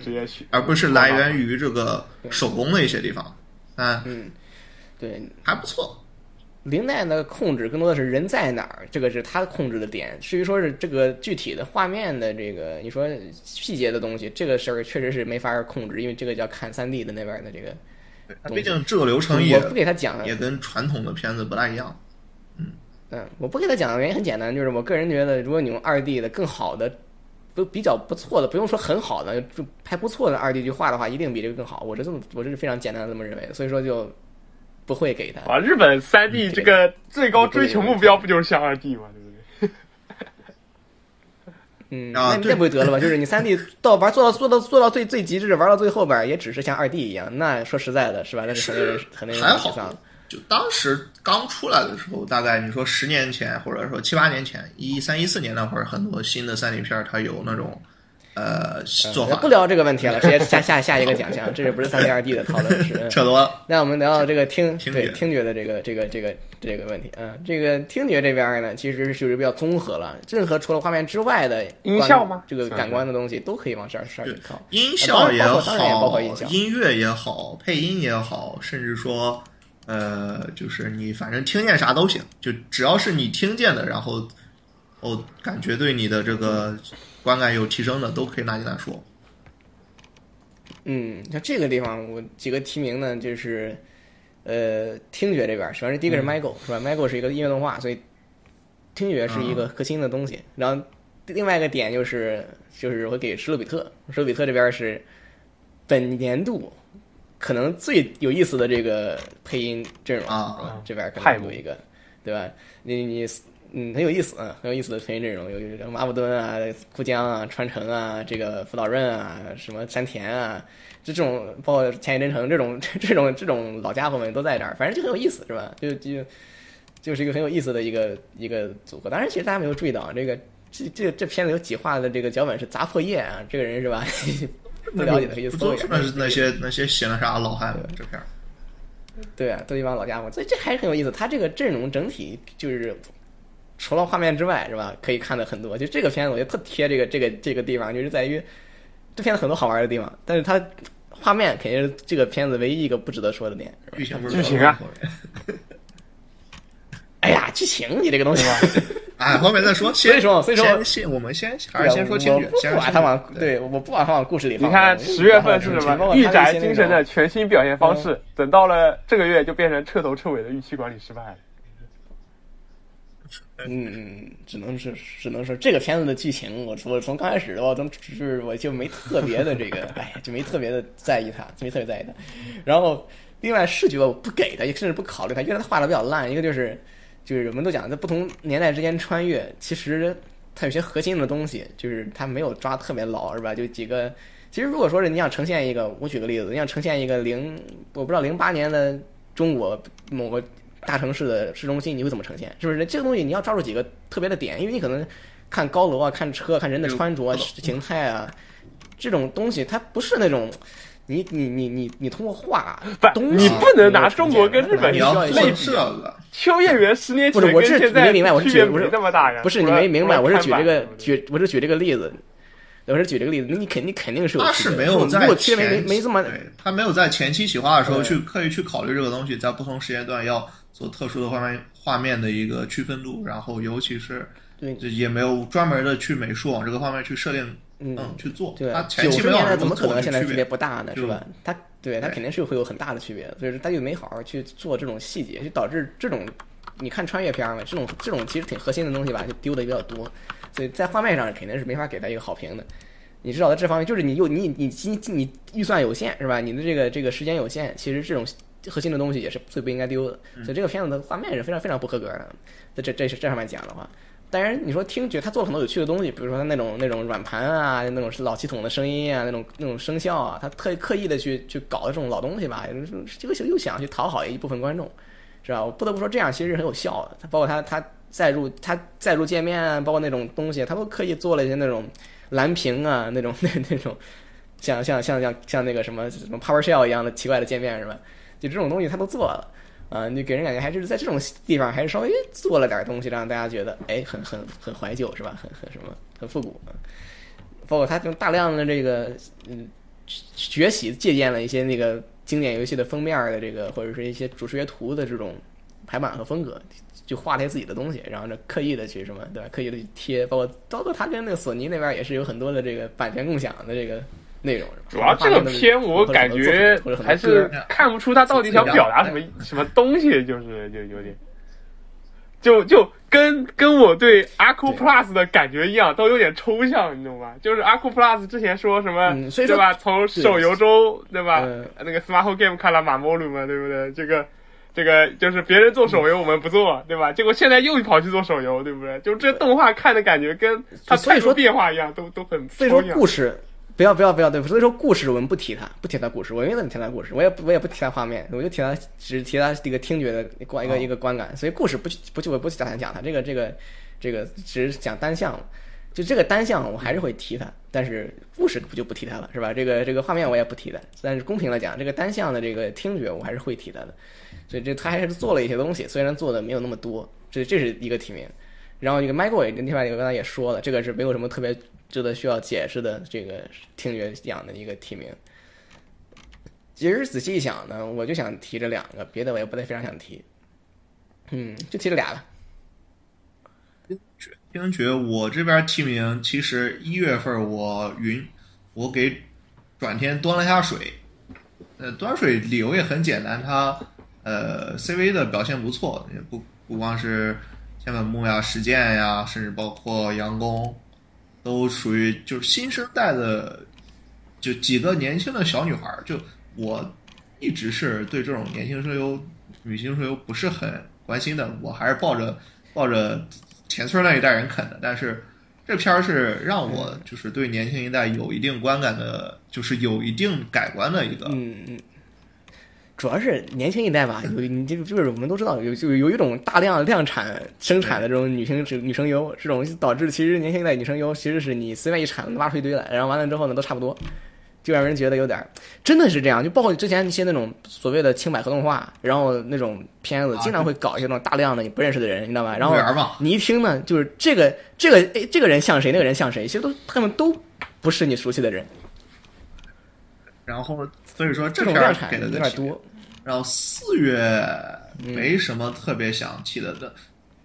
而不是来源于这个手工的一些地方。嗯，对，还不错。林奈的控制更多的是人在哪儿，这个是他控制的点。至于说是这个具体的画面的这个，你说细节的东西，这个事儿确实是没法控制，因为这个叫看三 D 的那边的这个。毕竟制作流程也我不给他讲，也跟传统的片子不大一样。嗯嗯，我不给他讲的原因很简单，就是我个人觉得，如果你用二 D 的更好的，都比较不错的，不用说很好的，就拍不错的二 D 去画的话，一定比这个更好。我是这么，我这是非常简单的这么认为的。所以说就。不会给他啊！日本三 D 这个最高追求目标不就是像二 D 吗？对不对？嗯，那那不就得了吗？就是你三 D 到玩做到做到做到最最极致，玩到最后边也只是像二 D 一样。那说实在的，是吧？那是很那还好。就当时刚出来的时候，大概你说十年前或者说七八年前，一三一四年那会儿，很多新的三 D 片它有那种呃做法。不聊这个问题了，直接下下下一个奖项，这是不是三 D 二 D 的讨论是？扯多了。那我们聊到这个听对听觉的这个这个这个这个问题嗯，这个听觉这边呢，其实属于比较综合了，任何除了画面之外的音效吗？这个感官的东西都可以往这儿上面靠。音效也好，音效，音乐也好，配音也好，甚至说。呃，就是你反正听见啥都行，就只要是你听见的，然后哦，感觉对你的这个观感有提升的，都可以拿进来说。嗯，像这个地方，我几个提名呢，就是呃，听觉这边，首先是第一个是 Michael 是吧？Michael 是一个音乐动画，所以听觉是一个核心的东西。然后另外一个点就是就是我给施罗比特，施罗比特这边是本年度。可能最有意思的这个配音阵容啊，这边可能有一个，对吧？你你嗯，很有意思啊，很有意思的配音阵容，有有马布敦啊、库江啊、川城啊、这个福岛润啊、什么山田啊，就这种包括千叶真诚这种 这种这种老家伙们都在这儿，反正就很有意思，是吧？就就就是一个很有意思的一个一个组合。当然，其实大家没有注意到，这个这这这片子有几话的这个脚本是砸破叶啊，这个人是吧？不了解的可以搜一下。那是那些那些写了啥老汉这片儿？对啊，都一帮老家伙，所以这还是很有意思。他这个阵容整体就是除了画面之外，是吧？可以看的很多。就这个片子，我觉得特贴这个这个这个地方，就是在于这片子很多好玩的地方，但是它画面肯定是这个片子唯一一个不值得说的点。剧情剧情啊！哎呀，剧情你这个东西。啊，后面再说。所以说，所以说，先我们先还是先说听觉。不把它往对，我不把它往故事里放。你看十月份是什么？御宅精神的全新表现方式。等到了这个月，就变成彻头彻尾的预期管理失败了。嗯，只能是只能说这个片子的剧情，我我从刚开始的话，从就是我就没特别的这个，哎，就没特别的在意它，没特别在意它。然后另外视觉我不给他，也甚至不考虑他，因为他画的比较烂。一个就是。就是我们都讲，在不同年代之间穿越，其实它有些核心的东西，就是它没有抓特别牢，是吧？就几个，其实如果说是你想呈现一个，我举个例子，你想呈现一个零，我不知道零八年的中国某个大城市的市中心，你会怎么呈现？是不是？这个东西你要抓住几个特别的点，因为你可能看高楼啊、看车、看人的穿着形态啊，这种东西它不是那种。你你你你你通过画，不，你不能拿中国跟日本类比。秋叶原十年前不是我是你没明白，我是举不是那么大呀。不是你没明白，我是举这个举，我是举这个例子，我是举这个例子。你肯定肯定是有他是没有在前没没这么，他没有在前期企划的时候去刻意去考虑这个东西，在不同时间段要做特殊的画面画面的一个区分度，然后尤其是对也没有专门的去美术往这个方面去设定。嗯，去做对九十年代怎么可能现在区别不大呢？是吧？他对他肯定是会有很大的区别，所以说他就没好好去做这种细节，就导致这种你看穿越片嘛，这种这种其实挺核心的东西吧，就丢的比较多，所以在画面上肯定是没法给他一个好评的。你知道在这方面，就是你有你你你你预算有限是吧？你的这个这个时间有限，其实这种核心的东西也是最不应该丢的。所以这个片子的画面是非常非常不合格的，在这这是这上面讲的话。当然，你说听觉，他做了很多有趣的东西，比如说他那种那种软盘啊，那种是老系统的声音啊，那种那种声效啊，他特意刻意的去去搞的这种老东西吧，这个又想去讨好一部分观众，是吧？我不得不说，这样其实是很有效的。他包括他他载入他载入界面，包括那种东西，他都刻意做了一些那种蓝屏啊，那种那 那种像像像像像那个什么什么 PowerShell 一样的奇怪的界面，是吧？就这种东西他都做了。啊，你给人感觉还是在这种地方还是稍微做了点东西，让大家觉得哎，很很很怀旧是吧？很很什么，很复古。包括他用大量的这个嗯学习借鉴了一些那个经典游戏的封面的这个或者是一些主视觉图的这种排版和风格，就画了些自己的东西，然后呢刻意的去什么对吧？刻意的去贴，包括包括他跟那个索尼那边也是有很多的这个版权共享的这个。内容主要这个片我感觉还是看不出他到底想表达什么什么东西，就是就有点，就就跟跟我对阿库 Plus 的感觉一样，都有点抽象，你懂吗？就是阿库 Plus 之前说什么对吧？从手游中对吧？那个 Smart Game 看了马莫鲁嘛，对不对？这个这个就是别人做手游我们不做对吧？结果现在又跑去做手游，对不对？就这动画看的感觉跟他太多变化一样，都都很所以说故事。不要不要不要对，所以说故事我们不提它，不提它故事，我永远提它故事，我也我也不提它画面，我就提它只提它这个听觉的观一个一个观感，所以故事不去不去我不去打算讲它，这个这个这个只是讲单项，就这个单项我还是会提它，但是故事不就不提它了，是吧？这个这个画面我也不提它，但是公平来讲，这个单项的这个听觉我还是会提它的。所以这他还是做了一些东西，虽然做的没有那么多，这这是一个提名。然后一个 Michael 另外一个刚才也说了，这个是没有什么特别值得需要解释的这个听觉奖的一个提名。其实仔细一想呢，我就想提这两个，别的我也不太非常想提。嗯，就提这俩了。听觉我这边提名，其实一月份我云，我给转天端了下水。呃，端水理由也很简单，他呃 CV 的表现不错，也不不光是千本木呀、石剑呀，甚至包括杨工，都属于就是新生代的，就几个年轻的小女孩儿。就我一直是对这种年轻声优、女性声优不是很关心的，我还是抱着抱着。前村那一代人啃的，但是这片儿是让我就是对年轻一代有一定观感的，就是有一定改观的一个。嗯嗯，主要是年轻一代吧，有你就就是我们都知道有就有一种大量量产生产的这种女性女生优，这种导致其实年轻一代女生优其实是你随便一产挖出一堆来，然后完了之后呢都差不多。就让人觉得有点，真的是这样。就包括之前一些那种所谓的清百合动画，然后那种片子，经常会搞一些那种大量的你不认识的人，你知道吧？然后你一听呢，就是这个这个诶，这个人像谁，那个人像谁，其实都他们都不是你熟悉的人。然后所以说这种量产给的有点多。然后四月没什么特别想提的，那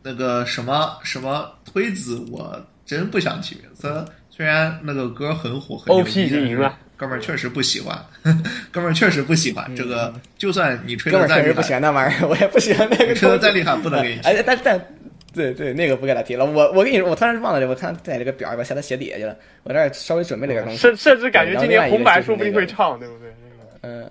那个什么什么推子，我真不想提名。字。虽然那个歌很火，很 OP 已经赢了。哥们儿确实不喜欢，哥们儿确实不喜欢这个。就算你吹的再厉害，不喜欢那玩意儿，我也不喜欢那个。吹的再厉害，不能给你。哎，但但对对，那个不给他提了。我我跟你说，我突然忘了，我看在这个表里边写他写底下去了。我这稍微准备了点东西。甚甚至感觉今年红白说不定会唱，对不对？嗯。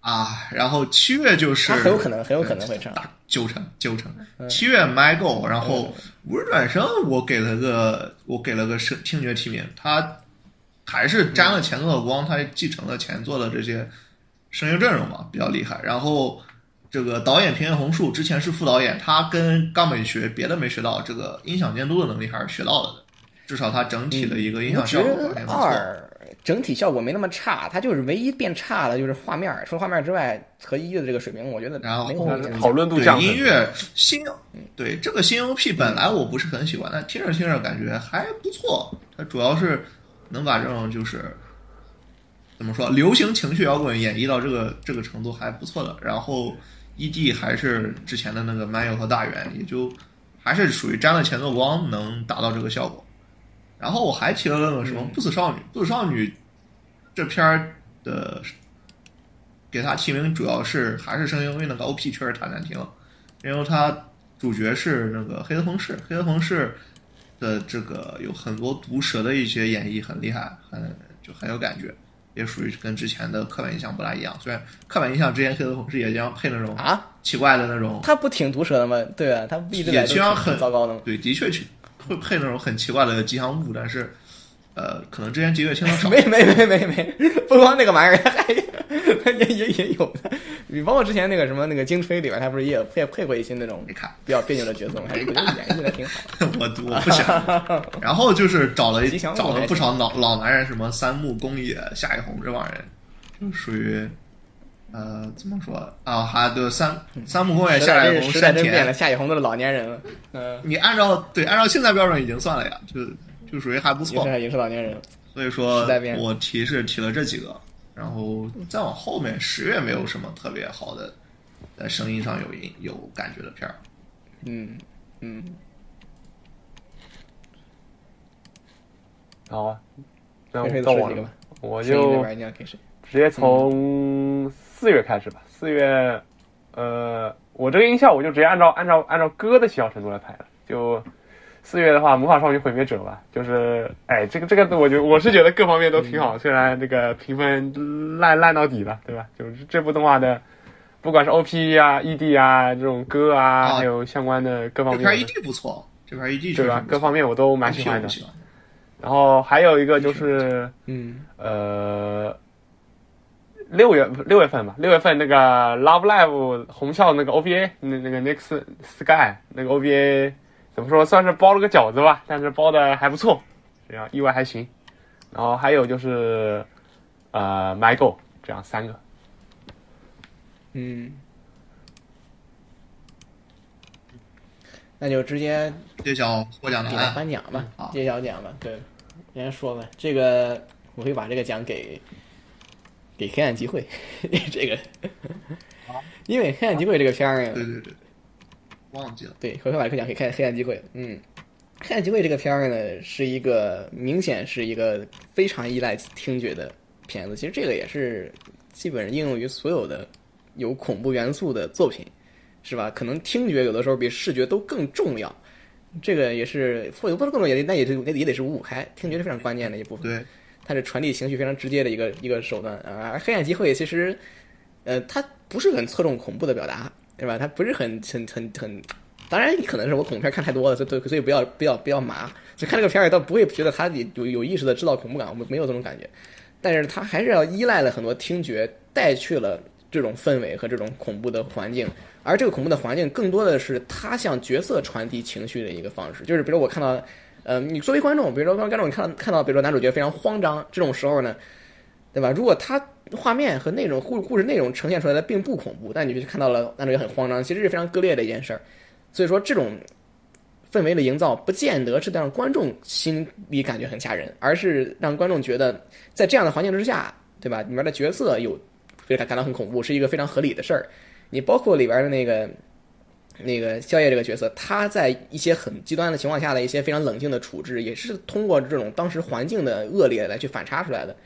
啊，然后七月就是很有可能，很有可能会唱九成九成。七月 My Go，然后无人转生，我给了个我给了个声听觉提名，他。还是沾了前作的光，他继承了前作的这些声音阵容嘛，比较厉害。然后这个导演平野红树之前是副导演，他跟冈美学别的没学到，这个音响监督的能力还是学到了的。至少他整体的一个音响效果还不错。二整体效果没那么差，它就是唯一变差的就是画面。除了画面之外，和一的这个水平，我觉得然后讨论度降。音乐新对这个新 OP 本来我不是很喜欢，但听着听着感觉还不错。它主要是。能把这种就是怎么说，流行情绪摇滚演绎到这个这个程度还不错的。然后，ED 还是之前的那个 Mayo 和大元，也就还是属于沾了前作光，能达到这个效果。然后我还提了那个什么不死少女，不死少女这片儿的给他提名，主要是还是声音，因为那个 OP 确实太难听了。因为他主角是那个黑泽朋士，黑泽朋士。的这个有很多毒舌的一些演绎很厉害，很就很有感觉，也属于跟之前的刻板印象不大一样。虽然刻板印象之前黑泽同事也经常配那种啊奇怪的那种，他不挺毒舌的吗？对啊，他也经常很糟糕的吗。对，的确去会配那种很奇怪的吉祥物，但是。呃，可能之前节约清的少。没没没没没，不光那个玩意儿，还 也也也有的。你包括之前那个什么那个精吹里边，他不是也配配过一些那种你看比较别扭的角色吗？还是演绎的挺好。我我不想。然后就是找了找了不少老老男人，什么三木公野、夏一红这帮人，就属于呃怎么说啊？还对三三木公园、夏一红、山田、夏雨红都是老年人了。嗯，你按照对按照现在标准已经算了呀，就。就属于还不错，也是老年人，所以说我提是提了这几个，然后再往后面十月没有什么特别好的，在声音上有音有感觉的片儿，嗯嗯，好啊，那到我了，我就直接从四月开始吧，四月，呃，我这个音效我就直接按照按照按照歌的喜好程度来排了，就。四月的话，《魔法少女毁灭者》吧，就是，哎，这个这个，我觉我是觉得各方面都挺好，虽然这个评分烂烂到底了，对吧？就是这部动画的，不管是 OP 啊、ED 啊这种歌啊，还有相关的各方面。这片 ED 不错，这片 ED 对吧？各方面我都蛮喜欢的。然后还有一个就是，嗯，呃，六月六月份吧，六月份那个《Love Live》红校那个 OVA，那那个 Next Sky 那个 OVA。怎么说，算是包了个饺子吧，但是包的还不错，这样意外还行。然后还有就是，呃，Michael 这样三个，嗯，那就直接揭晓获奖的颁奖吧，揭晓奖吧，对，先说吧，这个我会把这个奖给给黑暗机会，这个，因为黑暗机会这个片儿，对对对，忘记了，对，回头把这个奖给看黑暗机会，嗯。《黑暗机会》这个片儿呢，是一个明显是一个非常依赖听觉的片子。其实这个也是基本上应用于所有的有恐怖元素的作品，是吧？可能听觉有的时候比视觉都更重要。这个也是或者不是更重要，那也是那也得是五五开，听觉是非常关键的一部分。对，它是传递情绪非常直接的一个一个手段啊。而《黑暗机会》其实，呃，它不是很侧重恐怖的表达，对吧？它不是很很很很。当然，可能是我恐怖片看太多了，所以所以不要不要不要麻。就看这个片儿，倒不会觉得它有有意识的制造恐怖感，我们没有这种感觉。但是它还是要依赖了很多听觉，带去了这种氛围和这种恐怖的环境。而这个恐怖的环境，更多的是他向角色传递情绪的一个方式。就是比如我看到，呃，你作为观众，比如说观众，你看看到，比如说男主角非常慌张，这种时候呢，对吧？如果他画面和内容故故事内容呈现出来的并不恐怖，但你就看到了男主角很慌张，其实是非常割裂的一件事儿。所以说，这种氛围的营造不见得是让观众心里感觉很吓人，而是让观众觉得在这样的环境之下，对吧？里面的角色有给他感到很恐怖，是一个非常合理的事儿。你包括里边的那个那个宵夜这个角色，他在一些很极端的情况下的一些非常冷静的处置，也是通过这种当时环境的恶劣来去反差出来的。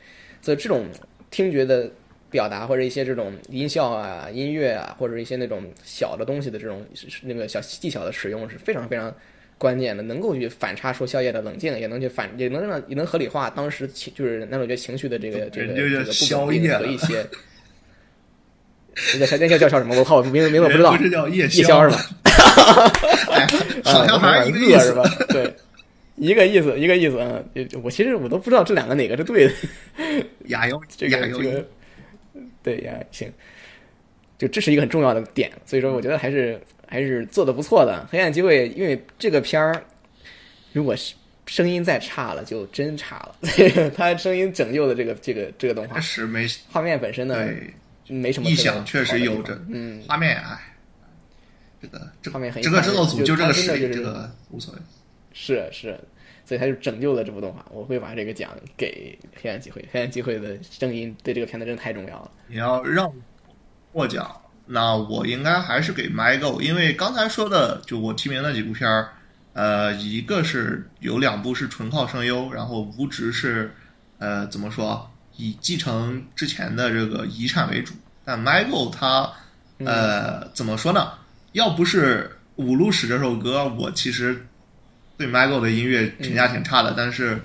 所以这种听觉的。表达或者一些这种音效啊、音乐啊，或者一些那种小的东西的这种那个小技巧的使用是非常非常关键的，能够去反差出宵夜的冷静，也能去反，也能让也能合理化当时情就是男主角情绪的这个这个这个不稳定和一些。那个那叫叫叫什么？我靠，名字名字不知道。是叫夜宵是吧？好像还是一个意思吧？对，一个意思，一个意思啊。我其实我都不知道这两个哪个是对的。亚优，这个这个。对呀，行，就这是一个很重要的点，所以说我觉得还是还是做的不错的。黑暗机会，因为这个片儿，如果是声音再差了，就真差了。他声音拯救的这个这个这个动画，是没画面本身呢，没什么异响，确实有着，嗯，画面哎，这个这画面很这个制作组就这个实力这个无所谓，是是。所以他就拯救了这部动画，我会把这个奖给《黑暗机会》。《黑暗机会》的声音对这个片子真的太重要了。你要让获奖，那我应该还是给《My Go》，因为刚才说的就我提名那几部片儿，呃，一个是有两部是纯靠声优，然后无职是呃怎么说以继承之前的这个遗产为主。但《Go》它呃怎么说呢？要不是《五路使》这首歌，我其实。对 Michael 的音乐评价挺差的，但是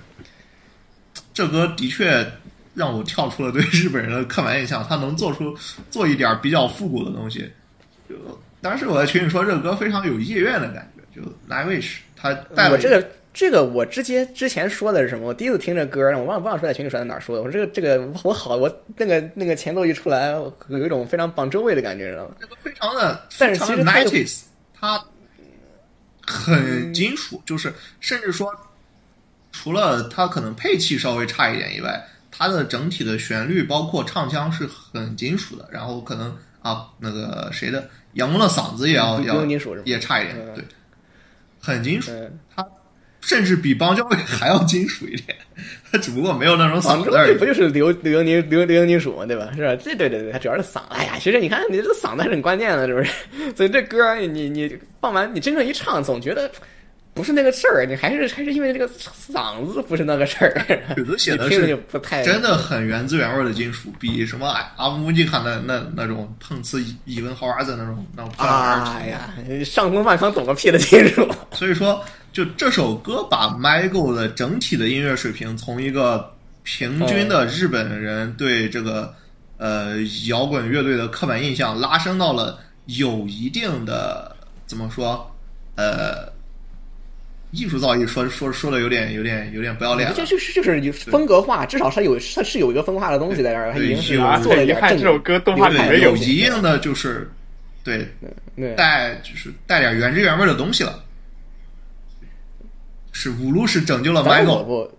这歌的确让我跳出了对日本人的刻板印象。他能做出做一点比较复古的东西。就当时我在群里说，这个歌非常有夜愿的感觉。就 Nightwish，他带我这个这个我之前之前说的是什么？我第一次听这歌，我忘忘了说在群里说在哪说的。我说这个这个我好，我那个那个前奏一出来，有一种非常棒周位的感觉，知道吗？这个非常的，但是其实他。很金属，就是甚至说，除了它可能配器稍微差一点以外，它的整体的旋律包括唱腔是很金属的。然后可能啊，那个谁的杨蒙的嗓子也要要也差一点，对，很金属。他甚至比邦交会还要金属一点，他只不过没有那种嗓子而已。不就是流流行金流流行金属嘛，对吧？是吧？这对对对，他主要是嗓。哎呀，其实你看，你这嗓子还是很关键的，是不是？所以这歌你你放完，你真正一唱，总觉得不是那个事儿。你还是还是因为这个嗓子不是那个事儿。有的写的是不太真的很原汁原味的金属，比什么阿姆尼卡那那那种碰瓷伊文豪儿子那种那种。哎呀，上空万方懂个屁的金属。所以说。就这首歌把 Michael 的整体的音乐水平从一个平均的日本人对这个呃摇滚乐队的刻板印象拉升到了有一定的怎么说呃艺术造诣说说说的有点有点有点不要脸，就就是就是风格化，至少它有它是有一个风化的东西在这儿，它已经是做了一点这首歌动画里面有一定的就是对带就是带点原汁原味的东西了。是五路是拯救了 Michael。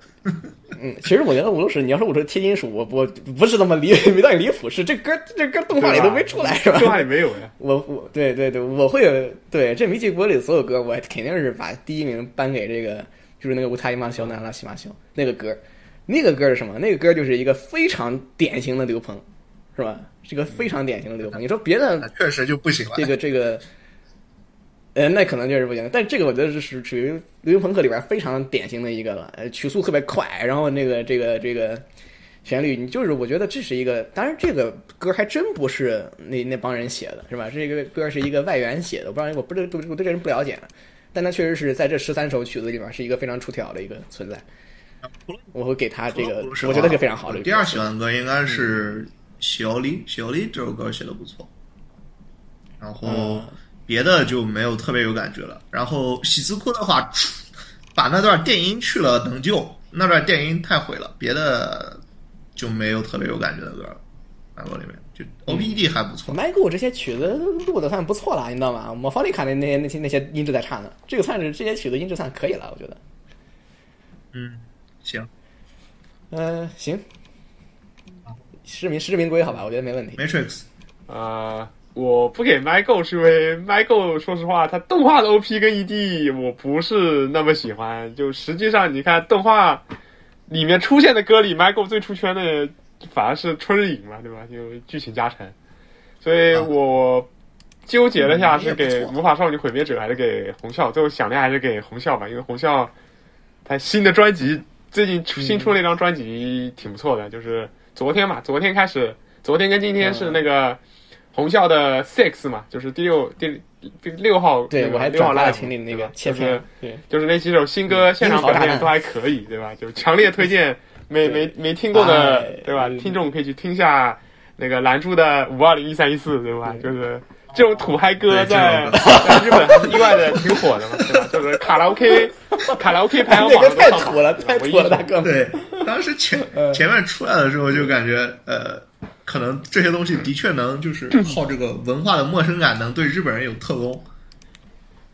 不，嗯，其实我觉得五路是，你要说我说贴金属，我我不是那么离没到离谱，是这歌这歌动画里都没出来是吧？动画里没有呀。我我对对对，我会对这迷记国里的所有歌，我肯定是把第一名颁给这个，就是那个乌塔伊马修南拉西马修那个歌，那个歌是什么？那个歌就是一个非常典型的刘鹏，是吧？是个非常典型的刘鹏。你说别的确实就不行了。这个这个。呃，那可能就是不行，但这个我觉得是属属于流行朋克里边非常典型的一个了，呃，曲速特别快，然后那个这个这个旋律，你就是我觉得这是一个，当然这个歌还真不是那那帮人写的，是吧？这个歌是一个外援写的，我不知道，我不是我对这人不了解，但他确实是在这十三首曲子里边是一个非常出挑的一个存在。我会给他这个，我觉得是非常好的。第二喜欢的歌应该是《小李》，《小李》这首歌写的不错，然后。别的就没有特别有感觉了。然后喜思库的话，把那段电音去了能救，那段电音太毁了。别的就没有特别有感觉的歌了。麦克里面就 O P E D 还不错。麦克这些曲子录的算不错了，你知道吗？魔方里卡的那些那些那些音质在差呢，这个算是这些曲子音质算可以了，我觉得。嗯，行。呃，行。实名实名归好吧，我觉得没问题。Matrix 啊。我不给 Michael 是因为 Michael 说实话，他动画的 OP 跟 ED 我不是那么喜欢。就实际上你看动画里面出现的歌里，Michael 最出圈的反而是春日影嘛，对吧？就剧情加成。所以我纠结了一下，是给魔法少女毁灭者还是给红校？最后想的还是给红校吧，因为红校他新的专辑最近新出了一张专辑挺不错的，就是昨天嘛，昨天开始，昨天跟今天是那个。红校的 Six 嘛，就是第六第第六号，对我还六号拉群里那个切片，对，就是那几首新歌现场表现都还可以，对吧？就强烈推荐没没没听过的，对吧？听众可以去听下那个蓝珠的五二零一三一四，对吧？就是这种土嗨歌在在日本还是意外的挺火的嘛，对吧？就是卡拉 OK 卡拉 OK 排行榜太土了，太土了，大哥。对，当时前前面出来的时候就感觉呃。可能这些东西的确能，就是靠这个文化的陌生感，能对日本人有特工。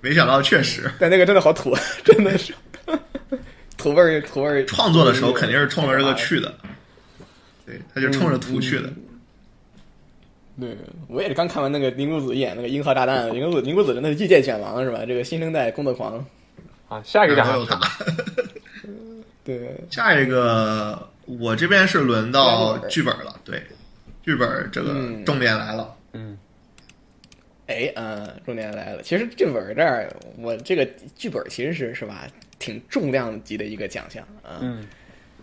没想到确实，但那个真的好土，真的是 土味儿，土味儿。创作的时候肯定是冲着这个去的，对，他就冲着土去的。对，我也是刚看完那个林谷子演那个《银河炸弹》，林谷子林谷子真的是异界选王是吧？这个新生代工作狂。啊，下一个讲有他。对，下一个我这边是轮到剧本了，对。剧本这个重点来了，嗯，哎，嗯，重点来了。其实剧本这儿，我这个剧本其实是是吧，挺重量级的一个奖项啊。嗯，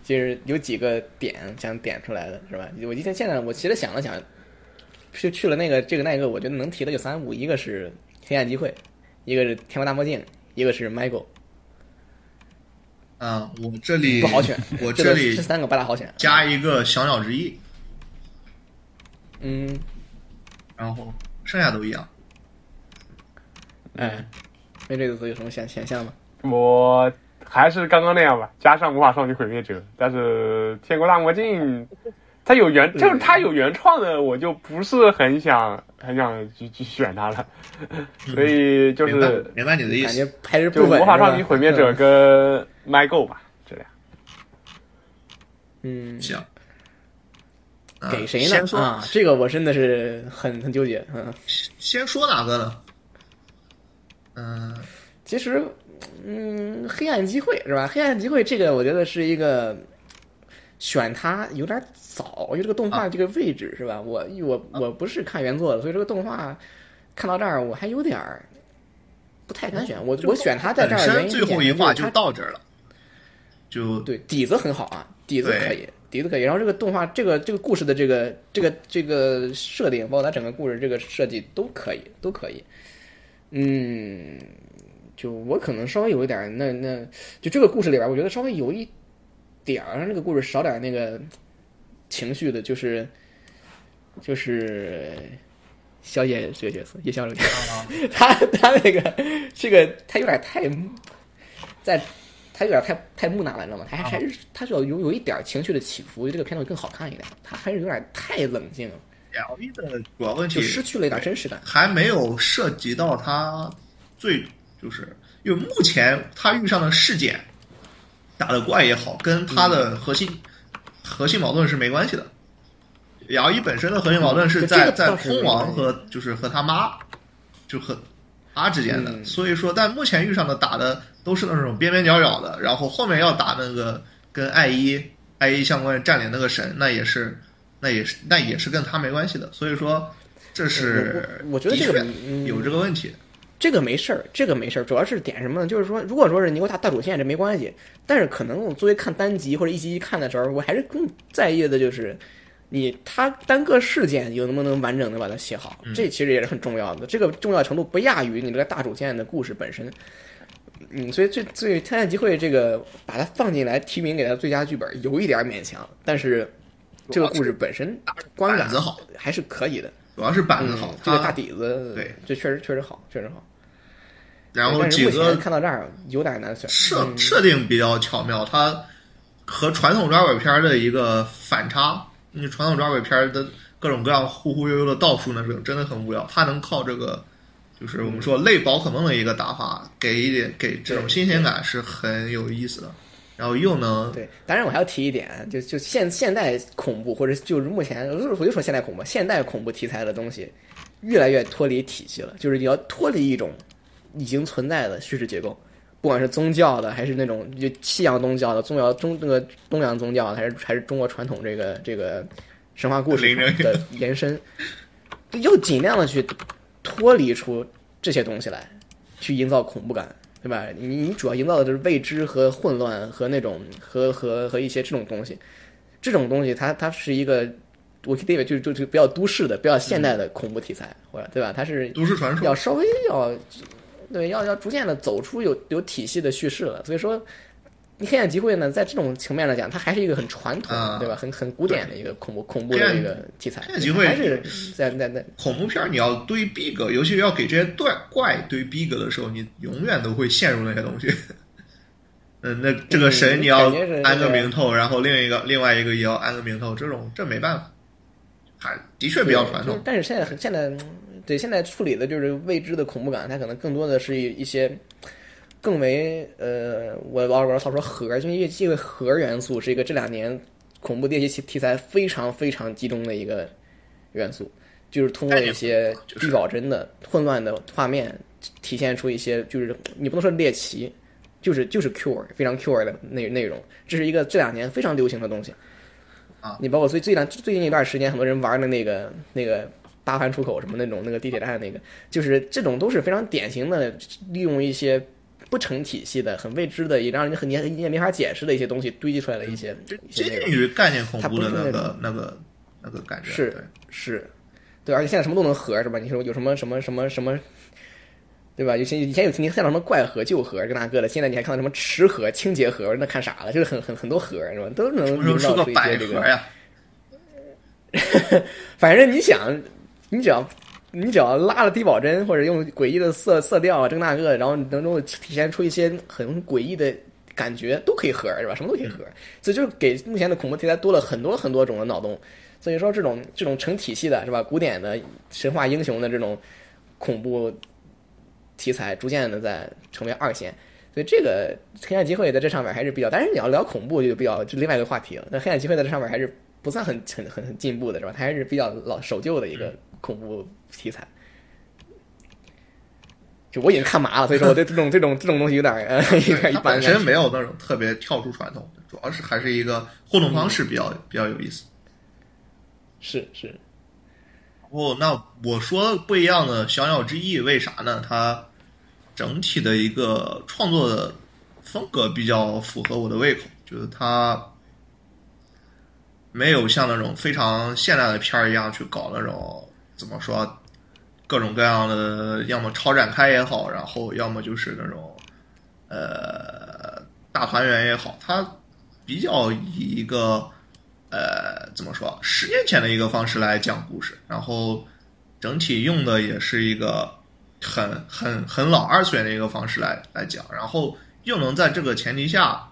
其实有几个点想点出来的是吧？我今天现在我其实想了想，去去了那个这个那个，我觉得能提的就三部，一个是黑暗机会，一个是天文大墨镜，一个是 Michael。啊，我这里不好选，我这里这三个不大好选，加一个小鸟之翼。嗯，然后剩下都一样。哎，没这个词有什么选选项吗？我还是刚刚那样吧，加上魔法少女毁灭者。但是天国大魔镜，它有原，就是它有原创的，我就不是很想很想去去选它了。所以就是明白你的意思，感觉还是就魔法少女毁灭者 跟 My Go 吧，这俩。嗯，行。给谁呢？啊，这个我真的是很很纠结。嗯，先说哪个呢？嗯，其实，嗯，黑暗机会是吧？黑暗机会这个我觉得是一个选它有点早，因为这个动画这个位置是吧？我我我不是看原作的，所以这个动画看到这儿我还有点儿不太敢选。我我选它在这儿原因最后一话就到这儿了，就对底子很好啊，底子可以。笛子可以，然后这个动画，这个这个故事的这个这个这个设定，包括它整个故事这个设计都可以，都可以。嗯，就我可能稍微有一点，那那就这个故事里边，我觉得稍微有一点儿让这个故事少点那个情绪的，就是就是小野这个角色叶小柳，他他那个这个他有点太在。他有点太太木讷了，你知道吗？他还还是他是要有有一点情绪的起伏，这个片子更好看一点。他还是有点太冷静。L V 的主要问题就失去了一点真实感，还没有涉及到他最就是因为目前他遇上的事件打的怪也好，跟他的核心核心矛盾是没关系的。姚一本身的核心矛盾是在在空王和就是和他妈，就和他之间的。所以说，但目前遇上的打的都是那种边边角角的，然后后面要打那个跟艾伊艾伊相关占领那个神，那也是那也是那也是跟他没关系的。所以说，这是我觉得这个有这个问题。这个没事儿，这个没事儿，主要是点什么呢？就是说，如果说是你给我打大主线，这没关系。但是可能我作为看单集或者一集一看的时候，我还是更在意的就是。你他单个事件有能不能完整的把它写好，这其实也是很重要的。这个重要程度不亚于你这个大主线的故事本身。嗯，所以最最参赛机会这个把它放进来提名给他最佳剧本，有一点勉强。但是这个故事本身观感好还是可以的，主要是板子好，这个大底子对，这确实确实好，确实好。然后几个看到这儿有点难选，设设定比较巧妙，它和传统抓鬼片的一个反差。你传统抓鬼片的各种各样忽忽悠悠的道术那种真的很无聊。它能靠这个，就是我们说类宝可梦的一个打法，给一点给这种新鲜感是很有意思的。然后又能对，当然我还要提一点，就就现现代恐怖或者就是目前我就说现代恐怖，现代恐怖题材的东西越来越脱离体系了，就是你要脱离一种已经存在的叙事结构。不管是宗教的，还是那种就西洋宗教的，宗教中那个东洋宗教，还是还是中国传统这个这个神话故事的延伸，要尽量的去脱离出这些东西来，去营造恐怖感，对吧？你你主要营造的就是未知和混乱和那种和和和一些这种东西，这种东西它它是一个我可以理解就就就比较都市的、比较现代的恐怖题材，或者对吧？它是都市传说，要稍微要。对，要要逐渐的走出有有体系的叙事了。所以说，你黑暗集会呢，在这种层面来讲，它还是一个很传统，对吧？很很古典的一个恐怖恐怖的一个题材。黑暗集会还是在在在恐怖片，你要堆逼格，尤其要给这些怪怪堆逼格的时候，你永远都会陷入那些东西。嗯，那这个神你要安个名头，然后另一个另外一个也要安个名头，这种这没办法，还的确比较传统。但是现在现在。对，现在处理的就是未知的恐怖感，它可能更多的是一一些更为呃，我玩玩操说核，就因为这个核元素是一个这两年恐怖电视题材非常非常集中的一个元素，就是通过一些低保真的混乱的画面，体现出一些就是你不能说猎奇，就是就是 cure 非常 cure 的内内容，这是一个这两年非常流行的东西啊。你包括最最近最近一段时间，很多人玩的那个那个。八环出口什么那种那个地铁站那个，就是这种都是非常典型的利用一些不成体系的、很未知的、也让人很你你也没法解释的一些东西堆积出来的一些接近于概念恐怖的那个那个那个感觉。是是，对，而且现在什么都能合是吧？你说有什么什么什么什么，对吧？有些以前有你看到什么怪盒、旧盒这那个的，现在你还看到什么池盒、清洁盒，那看啥了，就是很很很多盒是吧？都能营造出一些这个。反正你想。你只要，你只要拉了低保真，或者用诡异的色色调啊，这那个，然后能够体现出一些很诡异的感觉，都可以合，是吧？什么都可以合，所以就给目前的恐怖题材多了很多很多种的脑洞。所以说，这种这种成体系的，是吧？古典的神话英雄的这种恐怖题材，逐渐的在成为二线。所以这个黑暗机会在这上面还是比较，但是你要聊恐怖就比较就另外一个话题了。那黑暗机会在这上面还是不算很很很很进步的，是吧？它还是比较老守旧的一个。恐怖题材，就我已经看麻了，所以说我对这种 这种这种东西有点呃，它本身没有那种特别跳出传统，主要是还是一个互动方式比较比较有意思。是是。哦，那我说不一样的小鸟之翼为啥呢？它整体的一个创作的风格比较符合我的胃口，就是它。没有像那种非常现代的片儿一样去搞那种怎么说，各种各样的，要么超展开也好，然后要么就是那种呃大团圆也好，它比较以一个呃怎么说十年前的一个方式来讲故事，然后整体用的也是一个很很很老二次元的一个方式来来讲，然后又能在这个前提下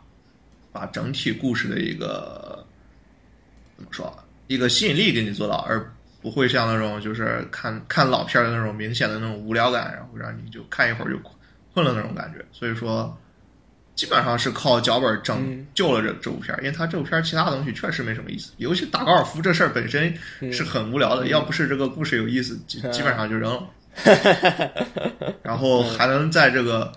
把整体故事的一个。怎么说？一个吸引力给你做到，而不会像那种就是看看老片的那种明显的那种无聊感，然后让你就看一会儿就困了那种感觉。所以说，基本上是靠脚本拯救了这这部片儿，因为它这部片儿其他东西确实没什么意思，尤其打高尔夫这事儿本身是很无聊的，要不是这个故事有意思，基基本上就扔了。然后还能在这个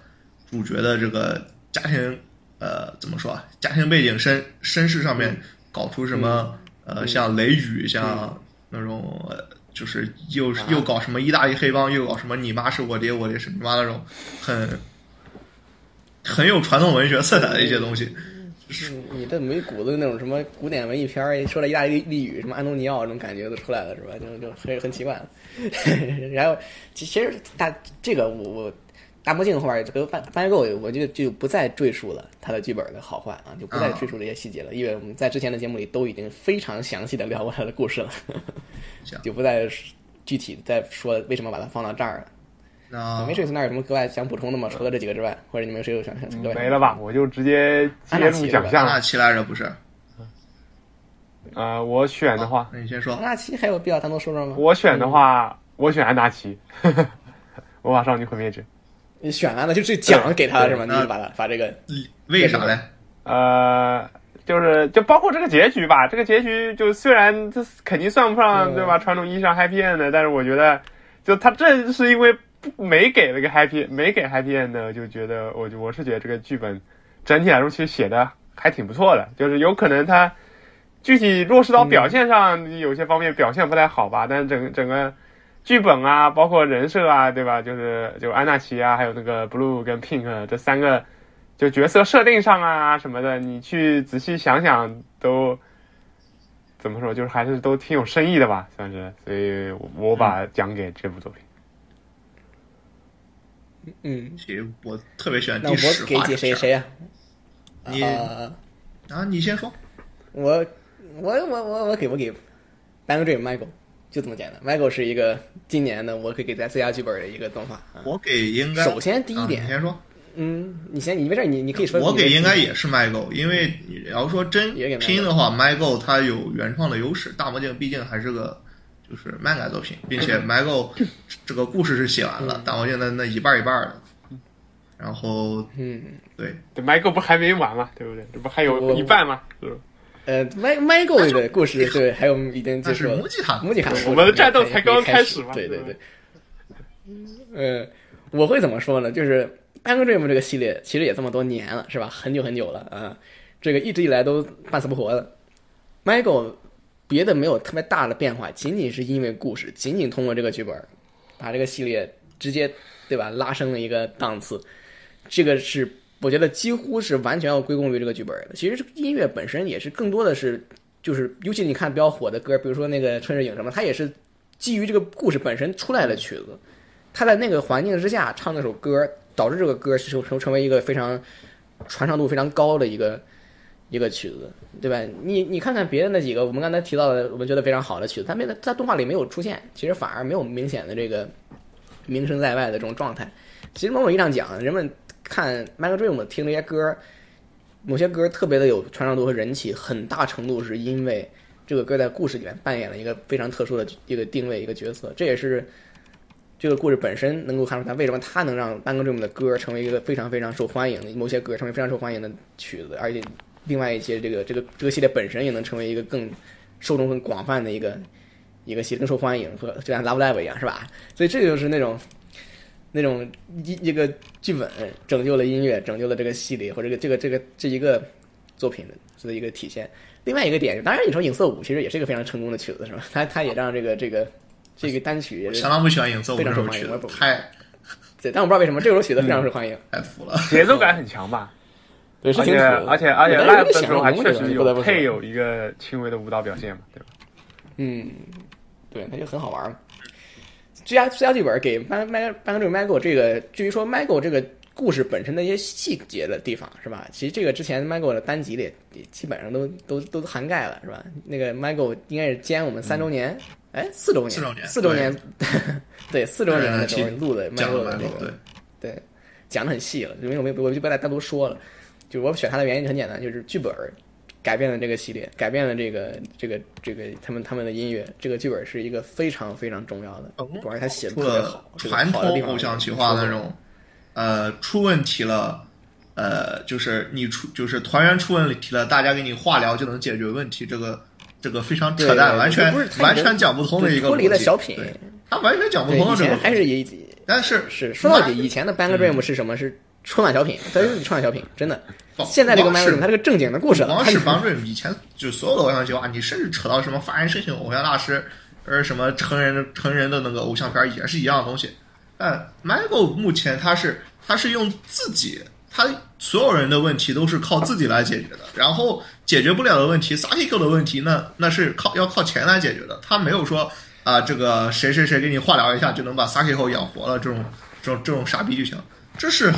主角的这个家庭呃怎么说啊，家庭背景身身世上面搞出什么呃像雷雨像那种就是又又搞什么意大利黑帮，又搞什么你妈是我爹我爹是你妈那种很。很有传统文学色彩的一些东西，是你这没骨子那种什么古典文艺片儿，说了意大利利语，什么安东尼奥那种感觉都出来了，是吧？就就很很奇怪。然后其实大这个我我大魔镜后边这个翻翻够，我就就不再赘述了他的剧本的好坏啊，就不再赘述这些细节了，因为我们在之前的节目里都已经非常详细的聊过他的故事了，就不再具体再说为什么把它放到这儿了。那没事，从那有什么格外想补充的吗？除了这几个之外，或者你们谁有想想？没了吧？我就直接揭露奖项。安纳奇来着不是？啊，我选的话，那你先说。安纳奇还有必要单独说说吗？我选的话，我选安纳奇。魔法少女毁灭者。你选完了，就是奖给他了是吗？你就把他把这个为啥嘞？呃，就是就包括这个结局吧。这个结局就虽然这肯定算不上对吧？传统意义上 happy end 的，但是我觉得就他这是因为。没给了个 happy，没给 happy end，就觉得我我是觉得这个剧本整体来说其实写的还挺不错的，就是有可能他具体落实到表现上有些方面表现不太好吧，但是整整个剧本啊，包括人设啊，对吧？就是就安娜奇啊，还有那个 blue 跟 pink 这三个就角色设定上啊什么的，你去仔细想想都怎么说，就是还是都挺有深意的吧，算是，所以我把奖给这部作品。嗯，其实我特别喜欢。那我给给谁谁呀？你啊，你先说。我我我我我给不给，Bang Dream Michael，就这么简单。Michael 是一个今年的，我可以给在 C 加剧本的一个动画。我给应该首先第一点，你先说。嗯，你先，你没事，你你可以说。我给应该也是 Michael，因为你要说真拼的话，Michael 他有原创的优势。大魔镜毕竟还是个。就是漫改作品，并且 Michael 这个故事是写完了，但我现在那一半一半的。然后，嗯，对，Michael 不还没完吗？对不对？这不还有一半吗？呃，My Michael 的故事对，还有已经就是木吉塔，木吉塔，我们的战斗才刚刚开始嘛。对对对。嗯，我会怎么说呢？就是《Bang Dream》这个系列其实也这么多年了，是吧？很久很久了啊，这个一直以来都半死不活的。Michael。别的没有特别大的变化，仅仅是因为故事，仅仅通过这个剧本，把这个系列直接对吧拉升了一个档次。这个是我觉得几乎是完全要归功于这个剧本的。其实音乐本身也是更多的是，就是尤其你看比较火的歌，比如说那个《春日影》什么，它也是基于这个故事本身出来的曲子。他在那个环境之下唱那首歌，导致这个歌成成成为一个非常传唱度非常高的一个。一个曲子，对吧？你你看看别的那几个，我们刚才提到的，我们觉得非常好的曲子，它没在动画里没有出现，其实反而没有明显的这个名声在外的这种状态。其实某种意义上讲，人们看 Michael Dream 听这些歌，某些歌特别的有传唱度和人气，很大程度是因为这个歌在故事里面扮演了一个非常特殊的一个定位一个角色。这也是这个故事本身能够看出它为什么它能让 Michael Dream 的歌成为一个非常非常受欢迎的某些歌成为非常受欢迎的曲子，而且。另外一些，这个这个这个系列本身也能成为一个更受众更广泛的一个一个系列，更受欢迎，和就像《Love Live》一样，是吧？所以这就是那种那种一一个剧本拯救了音乐，拯救了这个系列或者这个这个这个这一个作品的一个体现。另外一个点，当然你说《影色舞》其实也是一个非常成功的曲子，是吧？它 它也让这个这个这个单曲相当不喜欢《影色舞》非常受欢迎，太对，但我不知道为什么这首曲子非常受欢迎，太服了，节奏感很强吧？对而且而且而且，live 的时候还确实有配有一个轻微的舞蹈表现嘛，对吧？嗯，对，那就很好玩嘛。最佳最佳剧本给麦麦麦克这个 Michael 这个，至于说 Michael 这个故事本身的一些细节的地方，是吧？其实这个之前 Michael 的单集里也基本上都都都涵盖了，是吧？那个 Michael 应该是兼我们三周年，哎，四周年，四周年，四周年，对，四周年的时候录的 Michael 的那个，对，讲的很细了，因为我们我就不再单独说了。就我选它的原因很简单，就是剧本改变了这个系列，改变了这个这个这个他们他们的音乐。这个剧本是一个非常非常重要的，不管是他写的特别好，传统偶像企划那种，呃，出问题了，呃，就是你出就是团员出问题了，大家给你化疗就能解决问题，这个这个非常扯淡，完全完全讲不通的一个脱离了小品，他完全讲不通这个。还是以，但是是说到底，以前的 Bang Dream 是什么？是春晚小品，真是春晚小品，真的。现在这个 Bang Dream 它是个正经的故事。光是 Bang Dream 以前就所有的偶像计划，你甚至扯到什么发人深省偶像大师，而什么成人成人的那个偶像片也是一样的东西。但 Michael 目前他是他是用自己。他所有人的问题都是靠自己来解决的，然后解决不了的问题 s a k i k o 的问题，那那是靠要靠钱来解决的。他没有说啊，这个谁谁谁给你化疗一下就能把 s a k i k o 养活了，这种这种这种傻逼剧情，这是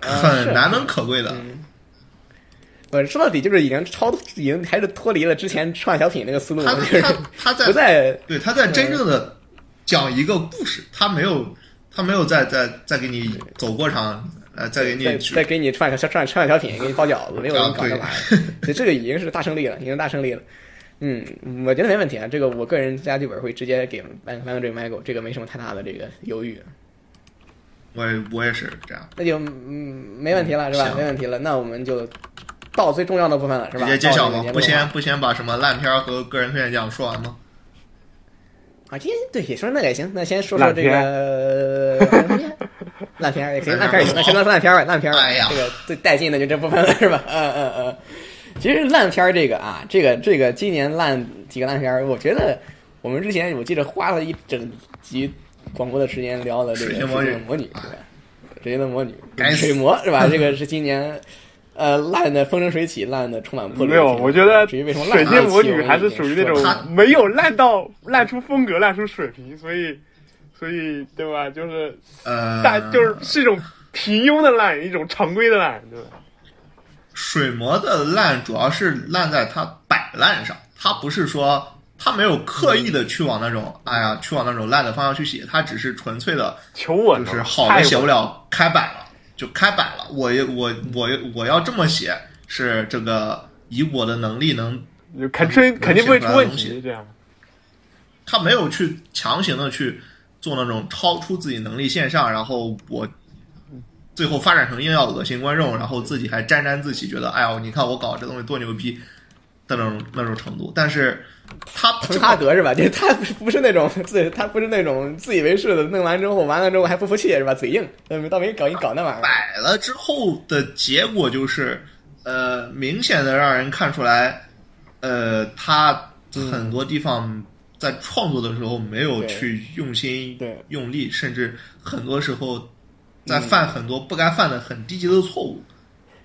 很难能可贵的。我说到底就是已经超，已经还是脱离了之前创小品那个思路。他他他在 不在对他在真正的讲一个故事，他没有他没有再再再给你走过场。呃，再给你再给你串个串串小品，给你包饺子，没有人搞这玩意儿，所以这个已经是大胜利了，已经大胜利了。嗯，我觉得没问题啊，这个我个人加剧本会直接给翻翻个这个 Michael，这个没什么太大的这个犹豫。我我也是这样，那就嗯没问题了，是吧？没问题了，那我们就到最重要的部分了，是吧？直接揭晓吗？不先不先把什么烂片和个人推荐奖说完吗？啊，今天对说那也行，那先说说这个 烂片也可以，烂片也行，那先说烂片吧，烂片哎呀这个最带劲的就这部分了，是吧？嗯嗯嗯。其实烂片这个啊，这个这个今年烂几个烂片，我觉得我们之前我记得花了一整集广播的时间聊了这个《水魔女》，对吧？水晶的魔女，水魔是吧？这个是今年。呃，烂的风生水起，烂的充满破裂。没有，我觉得水晶魔女还是属于那种没有烂到烂出风格、烂出水平，所以，所以对吧？就是呃，但就是是一种平庸的烂，一种常规的烂，对吧？水魔的烂主要是烂在它摆烂上，它不是说它没有刻意的去往那种哎呀，去往那种烂的方向去写，他只是纯粹的求稳，就是好的写不了，开摆了。就开摆了，我我我我要这么写，是这个以我的能力能肯定肯定不会出问题。这样，他没有去强行的去做那种超出自己能力线上，然后我最后发展成硬要恶心观众，然后自己还沾沾自喜，觉得哎呀，你看我搞这东西多牛逼的那种那种程度，但是。他滕哈格是吧？就他不是那种自，他不是那种自以为是的，弄完之后完了之后还不服气是吧？嘴硬，倒没搞一搞那玩意儿。摆了之后的结果就是，呃，明显的让人看出来，呃，他很多地方在创作的时候没有去用心、用力，甚至很多时候在犯很多不该犯的很低级的错误。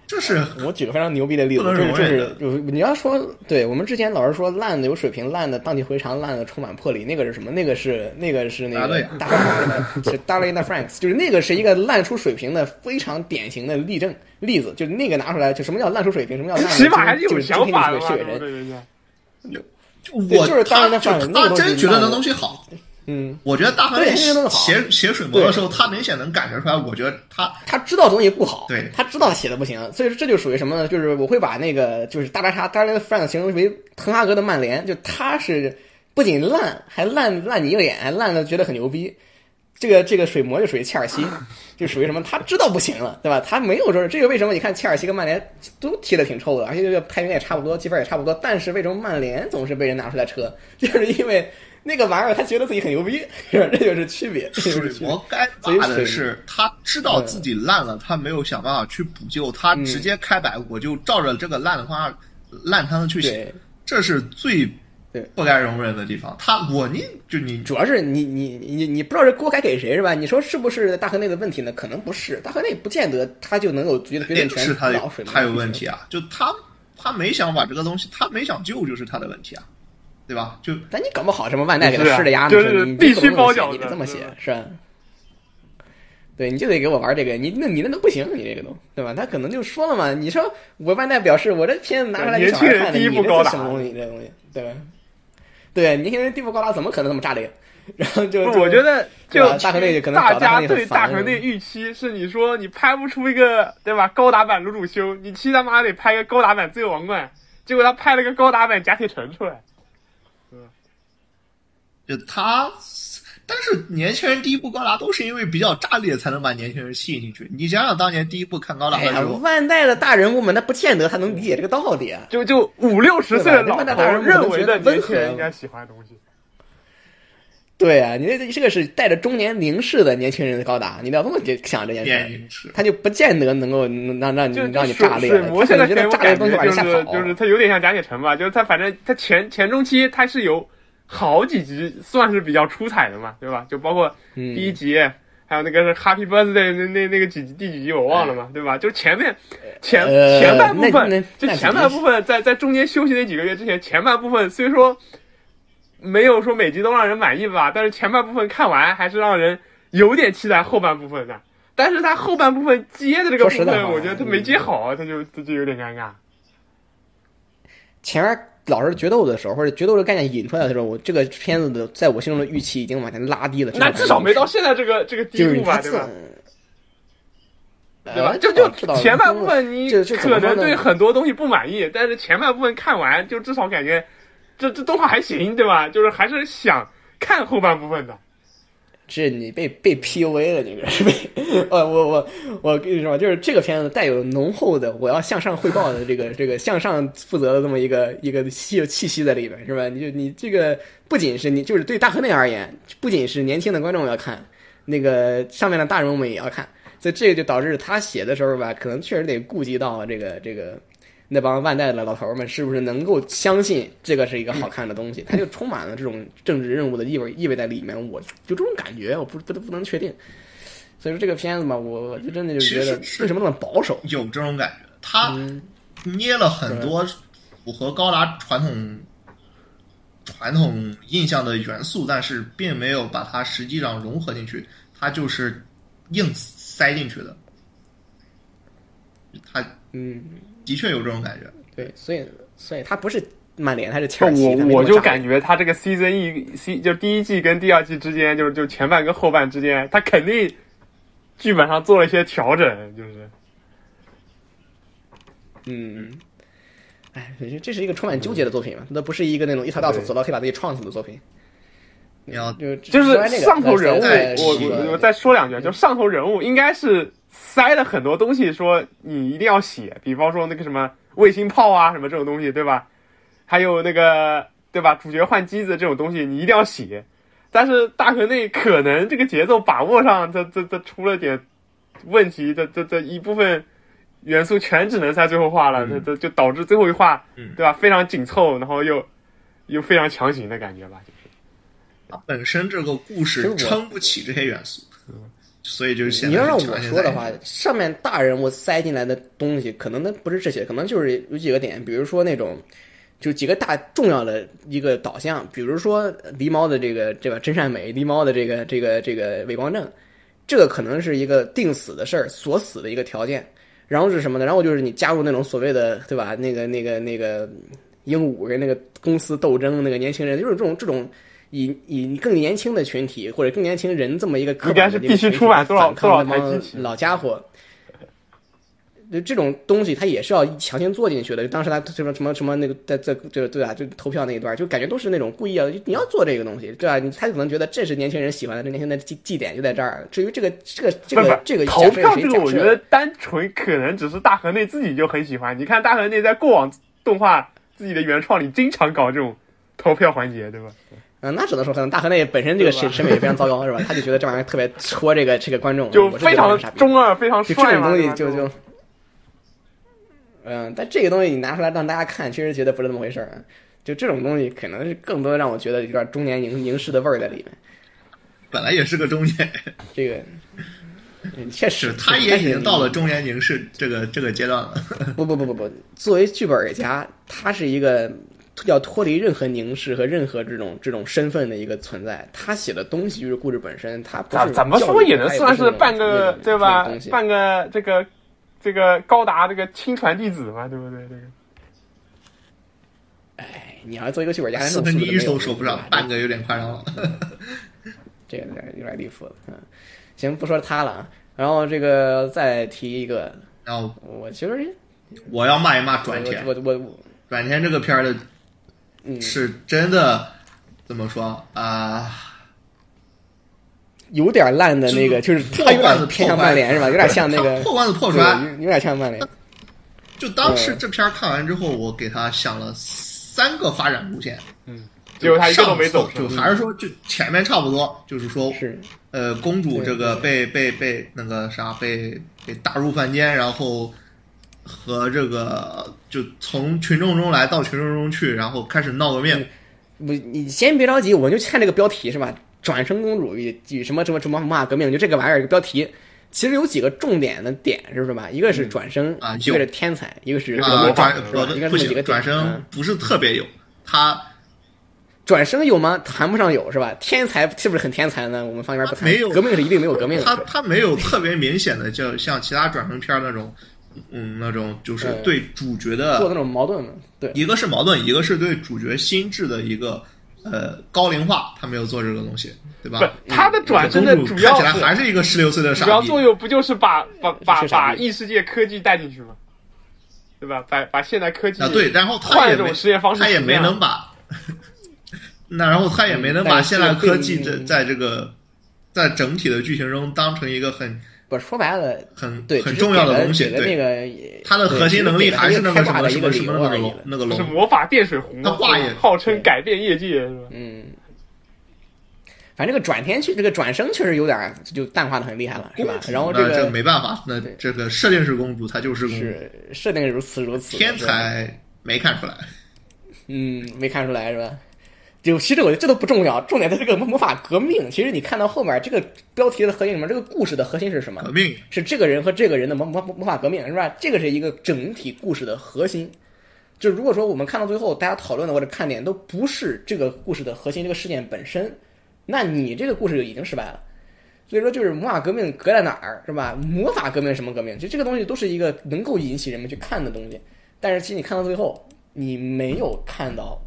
这是 我举个非常牛逼的例子，就是就是就你要说，对我们之前老是说烂的有水平，烂的荡气回肠，烂的充满魄力，那个是什么？那个是那个是那个大是 Darlene Franks，就是那个是一个烂出水平的非常典型的例证例子，就那个拿出来，就什么叫烂出水平，什么叫烂 起码还是有想法的，对对对，我就是当然他他真觉得那东西好。嗯，我觉得大河内写写水魔的时候，他明显能感觉出来。我觉得他他知道东西不好，对他知道写的不行，所以说这就属于什么呢？就是我会把那个就是大白鲨 Darling Friends 形容为滕哈格的曼联，就他是不仅烂，还烂烂你一个眼，还烂的觉得很牛逼。这个这个水魔就属于切尔西，就属于什么？他知道不行了，对吧？他没有说这个为什么？你看切尔西跟曼联都踢的挺臭的，而且这个排名也差不多，积分也差不多，但是为什么曼联总是被人拿出来车？就是因为。那个玩意儿，他觉得自己很牛逼，这就是区别。水魔该骂的是，他知道自己烂了，他没有想办法去补救，他直接开摆，我就照着这个烂的方案烂摊子去写，这是最不该容忍的地方。他我你就你，主要是你你你你不知道这锅该给谁是吧？你说是不是大河内的问题呢？可能不是，大河内不见得他就能有决决定权。是他他有问题啊，就他他没想把这个东西，他没想救，就是他的问题啊。对吧？就但你搞不好什么万代给他施的压，就是必须包饺子，你得这么写是吧？对，你就得给我玩这个，你那你那都不行，你这个都对吧？他可能就说了嘛，你说我万代表示我这片子拿出来给小孩看的，你这什么东西？这东西对吧？对，年轻人地步高达，怎么可能那么炸裂？然后就我觉得就大河内可能大家对大河内预期是你说你拍不出一个对吧高达版鲁鲁修，你七他妈得拍个高达版自由王冠，结果他拍了个高达版假铁城出来。就他。但是年轻人第一部高达都是因为比较炸裂才能把年轻人吸引进去。你想想当年第一部看高达的时候，万代的大人物们，那不见得他能理解这个道理啊。就就五六十岁的老头认为的年轻人应该喜欢的东西。对啊，你这这个是带着中年凝视的年轻人的高达，你要这么想这件事，他就不见得能够能让让你让你炸裂。我现在觉得炸裂东西就是就是他有点像假铁城吧，就是他反正他前前中期他是有。好几集算是比较出彩的嘛，对吧？就包括第一集，还有那个是 Happy Birthday 那那那个几集第几集我忘了嘛，对吧？就前面前前半部分，就前半部分在在中间休息那几个月之前，前半部分虽说没有说每集都让人满意吧，但是前半部分看完还是让人有点期待后半部分的。但是他后半部分接的这个部分，我觉得他没接好，他就他就有点尴尬。前面。老是决斗的时候，或者决斗这个概念引出来的时候，我这个片子的在我心中的预期已经往前拉低了。那至少没到现在这个这个地步吧，对吧？对吧？就就前半部分你可能对很多东西不满意，但是前半部分看完就至少感觉这这动画还行，对吧？就是还是想看后半部分的。这你被被 PUA 了，你这是被呃，我我我跟你说，就是这个片子带有浓厚的我要向上汇报的这个这个向上负责的这么一个一个气气息在里边，是吧？你就你这个不仅是你就是对大河内而言，不仅是年轻的观众要看，那个上面的大人物们也要看，所以这个就导致他写的时候吧，可能确实得顾及到这个这个。那帮万代的老头们是不是能够相信这个是一个好看的东西？它就充满了这种政治任务的意味意味在里面，我就这种感觉，我不不不能确定。所以说这个片子嘛，我就真的就觉得为什么那么保守？有这种感觉，他捏了很多符合高达传统传统印象的元素，但是并没有把它实际上融合进去，它就是硬塞进去的。他嗯。的确有这种感觉，对，所以所以他不是曼联，他是切尔西。我我就感觉他这个 season 一 C 就第一季跟第二季之间，就是就前半跟后半之间，他肯定剧本上做了一些调整，就是，嗯，哎，这是一个充满纠结的作品嘛？那不是一个那种一条道走走到可以把自己撞死的作品。你要就就是上头人物，我我再说两句，就上头人物应该是。塞了很多东西，说你一定要写，比方说那个什么卫星炮啊，什么这种东西，对吧？还有那个，对吧？主角换机子这种东西，你一定要写。但是大河内可能这个节奏把握上，这这这出了点问题，这这这一部分元素全只能在最后画了，这这就导致最后一画，对吧？非常紧凑，然后又又非常强行的感觉吧，就是。本身这个故事撑不起这些元素。所以就是你要让我说的话，上面大人物塞进来的东西，可能那不是这些，可能就是有几个点，比如说那种，就几个大重要的一个导向，比如说狸猫的这个对吧真善美，狸猫的这个这个这个伪光正，这个可能是一个定死的事儿，锁死的一个条件。然后是什么呢？然后就是你加入那种所谓的对吧？那个那个那个鹦鹉跟那个公司斗争，那个年轻人，就是这种这种。以以更年轻的群体或者更年轻人这么一个应该是必须出版多少多少台机器老家伙，就这种东西他也是要强行做进去的。当时他什么什么什么那个在在这对啊？就投票那一段，就感觉都是那种故意要你要做这个东西，对吧？他可能觉得这是年轻人喜欢的，这年轻人的祭祭点就在这儿。至于这个这个这个这个投票这个，我觉得单纯可能只是大河内自己就很喜欢。你看大河内在过往动画自己的原创里，经常搞这种投票环节，对吧？嗯，那只能说可能大河内本身这个审审美也非常糟糕，是吧？他就觉得这玩意儿特别戳这个这个观众，就非常中二，非常就这种东西就就，嗯，但这个东西你拿出来让大家看，确实觉得不是那么回事儿。就这种东西，可能是更多让我觉得有点中年凝凝视的味儿在里面。本来也是个中年，这个确实，他也已经到了中年凝视这个这个阶段了。不不不不不，作为剧本家，他是一个。要脱离任何凝视和任何这种这种身份的一个存在，他写的东西就是故事本身，他怎怎么说也能算是半个对吧？半个这个这个高达这个亲传弟子嘛，对不对？这个，哎，你要做一个剧本家，四分之一都说不上，半个有点夸张了，这个有点有点离谱了。嗯，行，不说他了啊。然后这个再提一个，然后我其实我要骂一骂转天，我我我转天这个片儿的。是真的怎么说啊？有点烂的那个，就是他有点偏向曼联是吧？有点像那个破罐子破摔，有点像曼联。就当时这片看完之后，我给他想了三个发展路线，嗯，结果他一个都没走，就还是说就前面差不多，就是说是呃，公主这个被被被那个啥被被打入凡间，然后和这个就从群众中来到群众中去，然后开始闹个命。不，你先别着急，我就看这个标题是吧？转生公主与与什么什么什么魔法革命，就这个玩意儿，一个标题。其实有几个重点的点，是不是吧？一个是转生啊，一个是天才，一个是啊转应该是几个转生不是特别有，他转生有吗？谈不上有是吧？天才是不是很天才呢？我们放一边不谈。没有革命是一定没有革命的。他他没有特别明显的，就像其他转生片那种，嗯，那种就是对主角的做那种矛盾的，对，一个是矛盾，一个是对主角心智的一个呃高龄化，他没有做这个东西。对吧？他的转身的主要看起来还是一个十六岁的主要作用不就是把把把把异世界科技带进去吗？对吧？把把现代科技啊对，然后他也实验方式，他也没能把，那然后他也没能把现代科技在在这个在整体的剧情中当成一个很不说白了很对很重要的东西。那个他的核心能力还是那个什么什么什么那个龙那个龙，是魔法电水壶，他话也号称改变业界，是吧？嗯。反正这个转天去，这个转生确实有点就淡化的很厉害了，是吧？然后这个没办法，那这个设定是公主，她就是公主，设定如此如此。天才没看出来，嗯，没看出来是吧？就其实我觉得这都不重要，重点在这个魔法革命。其实你看到后面这个标题的核心里面，这个故事的核心是什么？革命是这个人和这个人的魔魔魔法革命，是吧？这个是一个整体故事的核心。就如果说我们看到最后，大家讨论的或者看点都不是这个故事的核心，这个事件本身。那你这个故事就已经失败了，所以说就是魔法革命革在哪儿是吧？魔法革命什么革命？其实这个东西都是一个能够引起人们去看的东西，但是其实你看到最后，你没有看到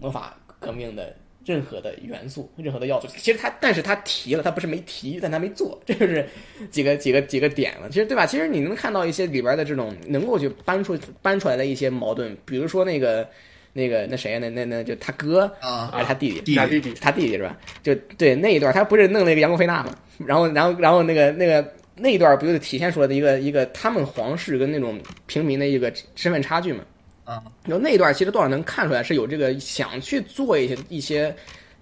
魔法革命的任何的元素、任何的要素。其实他，但是他提了，他不是没提，但他没做，这就是几个几个几个点了。其实对吧？其实你能看到一些里边的这种能够去搬出搬出来的一些矛盾，比如说那个。那个那谁呀？那那那就他哥啊，还是他弟弟？他弟弟，他弟弟是吧？就对那一段，他不是弄了一个杨国菲娜嘛？然后，然后，然后那个那个那一段不就体现出来的一个一个他们皇室跟那种平民的一个身份差距嘛？啊，然后那一段其实多少能看出来是有这个想去做一些一些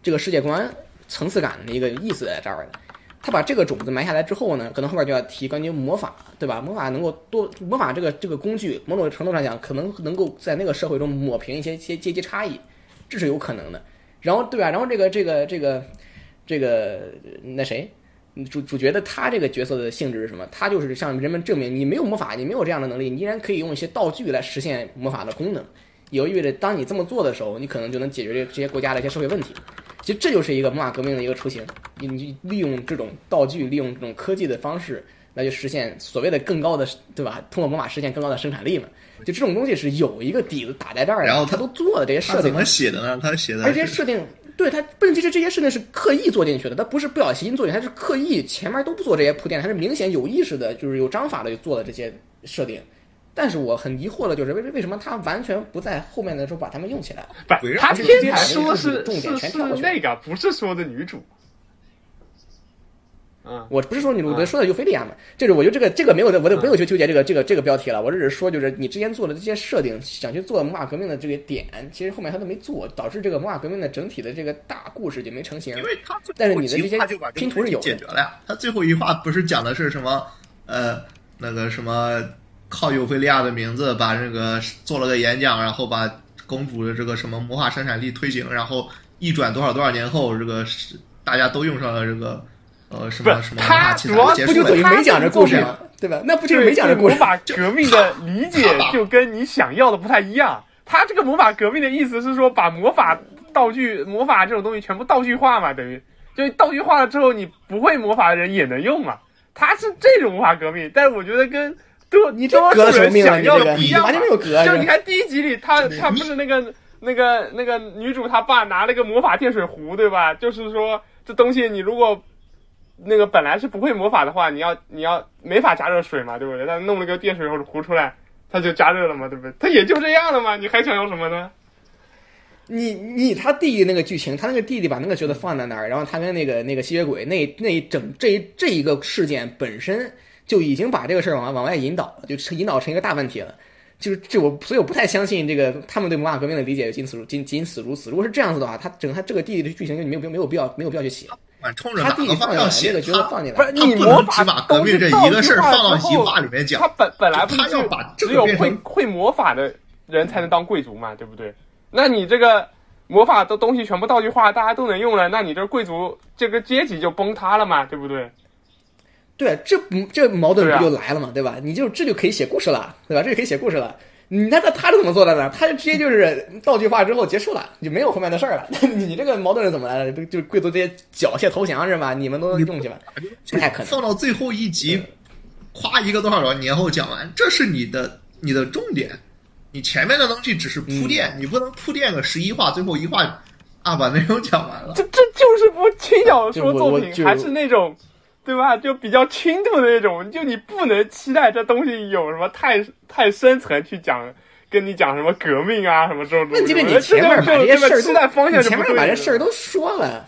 这个世界观层次感的一个意思在这儿的。他把这个种子埋下来之后呢，可能后边就要提关于魔法，对吧？魔法能够多魔法这个这个工具，某种程度上讲，可能能够在那个社会中抹平一些些阶级差异，这是有可能的。然后，对吧？然后这个这个这个这个那谁主主角的他这个角色的性质是什么？他就是向人们证明，你没有魔法，你没有这样的能力，你依然可以用一些道具来实现魔法的功能。也意味着，当你这么做的时候，你可能就能解决这这些国家的一些社会问题。其实这就是一个魔法革命的一个雏形。你你利用这种道具，利用这种科技的方式，来去实现所谓的更高的，对吧？通过魔法实现更高的生产力嘛？就这种东西是有一个底子打在这儿的。然后他都做了这些设定，怎么写的呢？他写的，而且设定对他，不是这些这些事情是刻意做进去的，他不是不小心做进去，他是刻意前面都不做这些铺垫，他是明显有意识的，就是有章法的做的这些设定。但是我很疑惑的就是为为什么他完全不在后面的时候把他们用起来？不，他天才说的是是是那个，不是说的女主。嗯，我不是说女主，我说的尤菲利亚嘛。就是我觉得这个这个没有的，我都不用去纠结这个这个这个标题了。我只是说，就是你之前做的这些设定，想去做魔法革命的这个点，其实后面他都没做，导致这个魔法革命的整体的这个大故事就没成型。因为他但是你的这些拼图是有解决了呀。他最后一话不是讲的是什么？呃，那个什么？靠尤菲利亚的名字把这个做了个演讲，然后把公主的这个什么魔法生产力推行，然后一转多少多少年后，这个是大家都用上了这个呃什么什么他主要，不就等于没讲这故事吗？对吧？那不就是没讲这故事？魔法革命的理解就跟你想要的不太一样。他这个魔法革命的意思是说，把魔法道具、魔法这种东西全部道具化嘛，等于就道具化了之后，你不会魔法的人也能用嘛。他是这种魔法革命，但是我觉得跟。多，你这革什么命了？你这个完全没有革。就你看第一集里，他他不是那个那个那个女主，她爸拿了个魔法电水壶，对吧？就是说这东西你如果那个本来是不会魔法的话，你要你要没法加热水嘛，对不对？但弄了个电水壶出来，它就加热了嘛，对不对？它也就这样了嘛，你还想要什么呢？你你他弟弟那个剧情，他那个弟弟把那个角色放在那儿，然后他跟那个那个吸血鬼那那一整这这一个事件本身就已经把这个事儿往往外引导了，就引导成一个大问题了。就是这我，所以我不太相信这个他们对魔法革命的理解仅此如仅仅此如此。如果是这样子的话，他整他这个弟弟的剧情就没有没有必要没有必要去写。他弟弟放要写那个角色放进来，不是你魔法革命这一个事儿放到一话里面讲。他本本来不他要把只有会会魔法的人才能当贵族嘛，对不对？那你这个魔法的东西全部道具化，大家都能用了，那你这贵族这个阶级就崩塌了嘛，对不对？对，这不这矛盾不就来了嘛，对吧？你就这就可以写故事了，对吧？这就可以写故事了。你那他他是怎么做的呢？他就直接就是道具化之后结束了，就没有后面的事儿了。你这个矛盾是怎么来的？就就贵族直接缴械投降是吧？你们都用去吧，不太可能。放到最后一集，夸一个多少多少年后讲完，这是你的你的重点。你前面的东西只是铺垫，你不能铺垫个十一话，最后一话啊把内容讲完了。这这就是部轻小说作品，还是那种，对吧？就比较轻度的那种，就你不能期待这东西有什么太太深层去讲，跟你讲什么革命啊什么这种。问题是你前面把这些事儿期待方向，前面把这事儿都说了，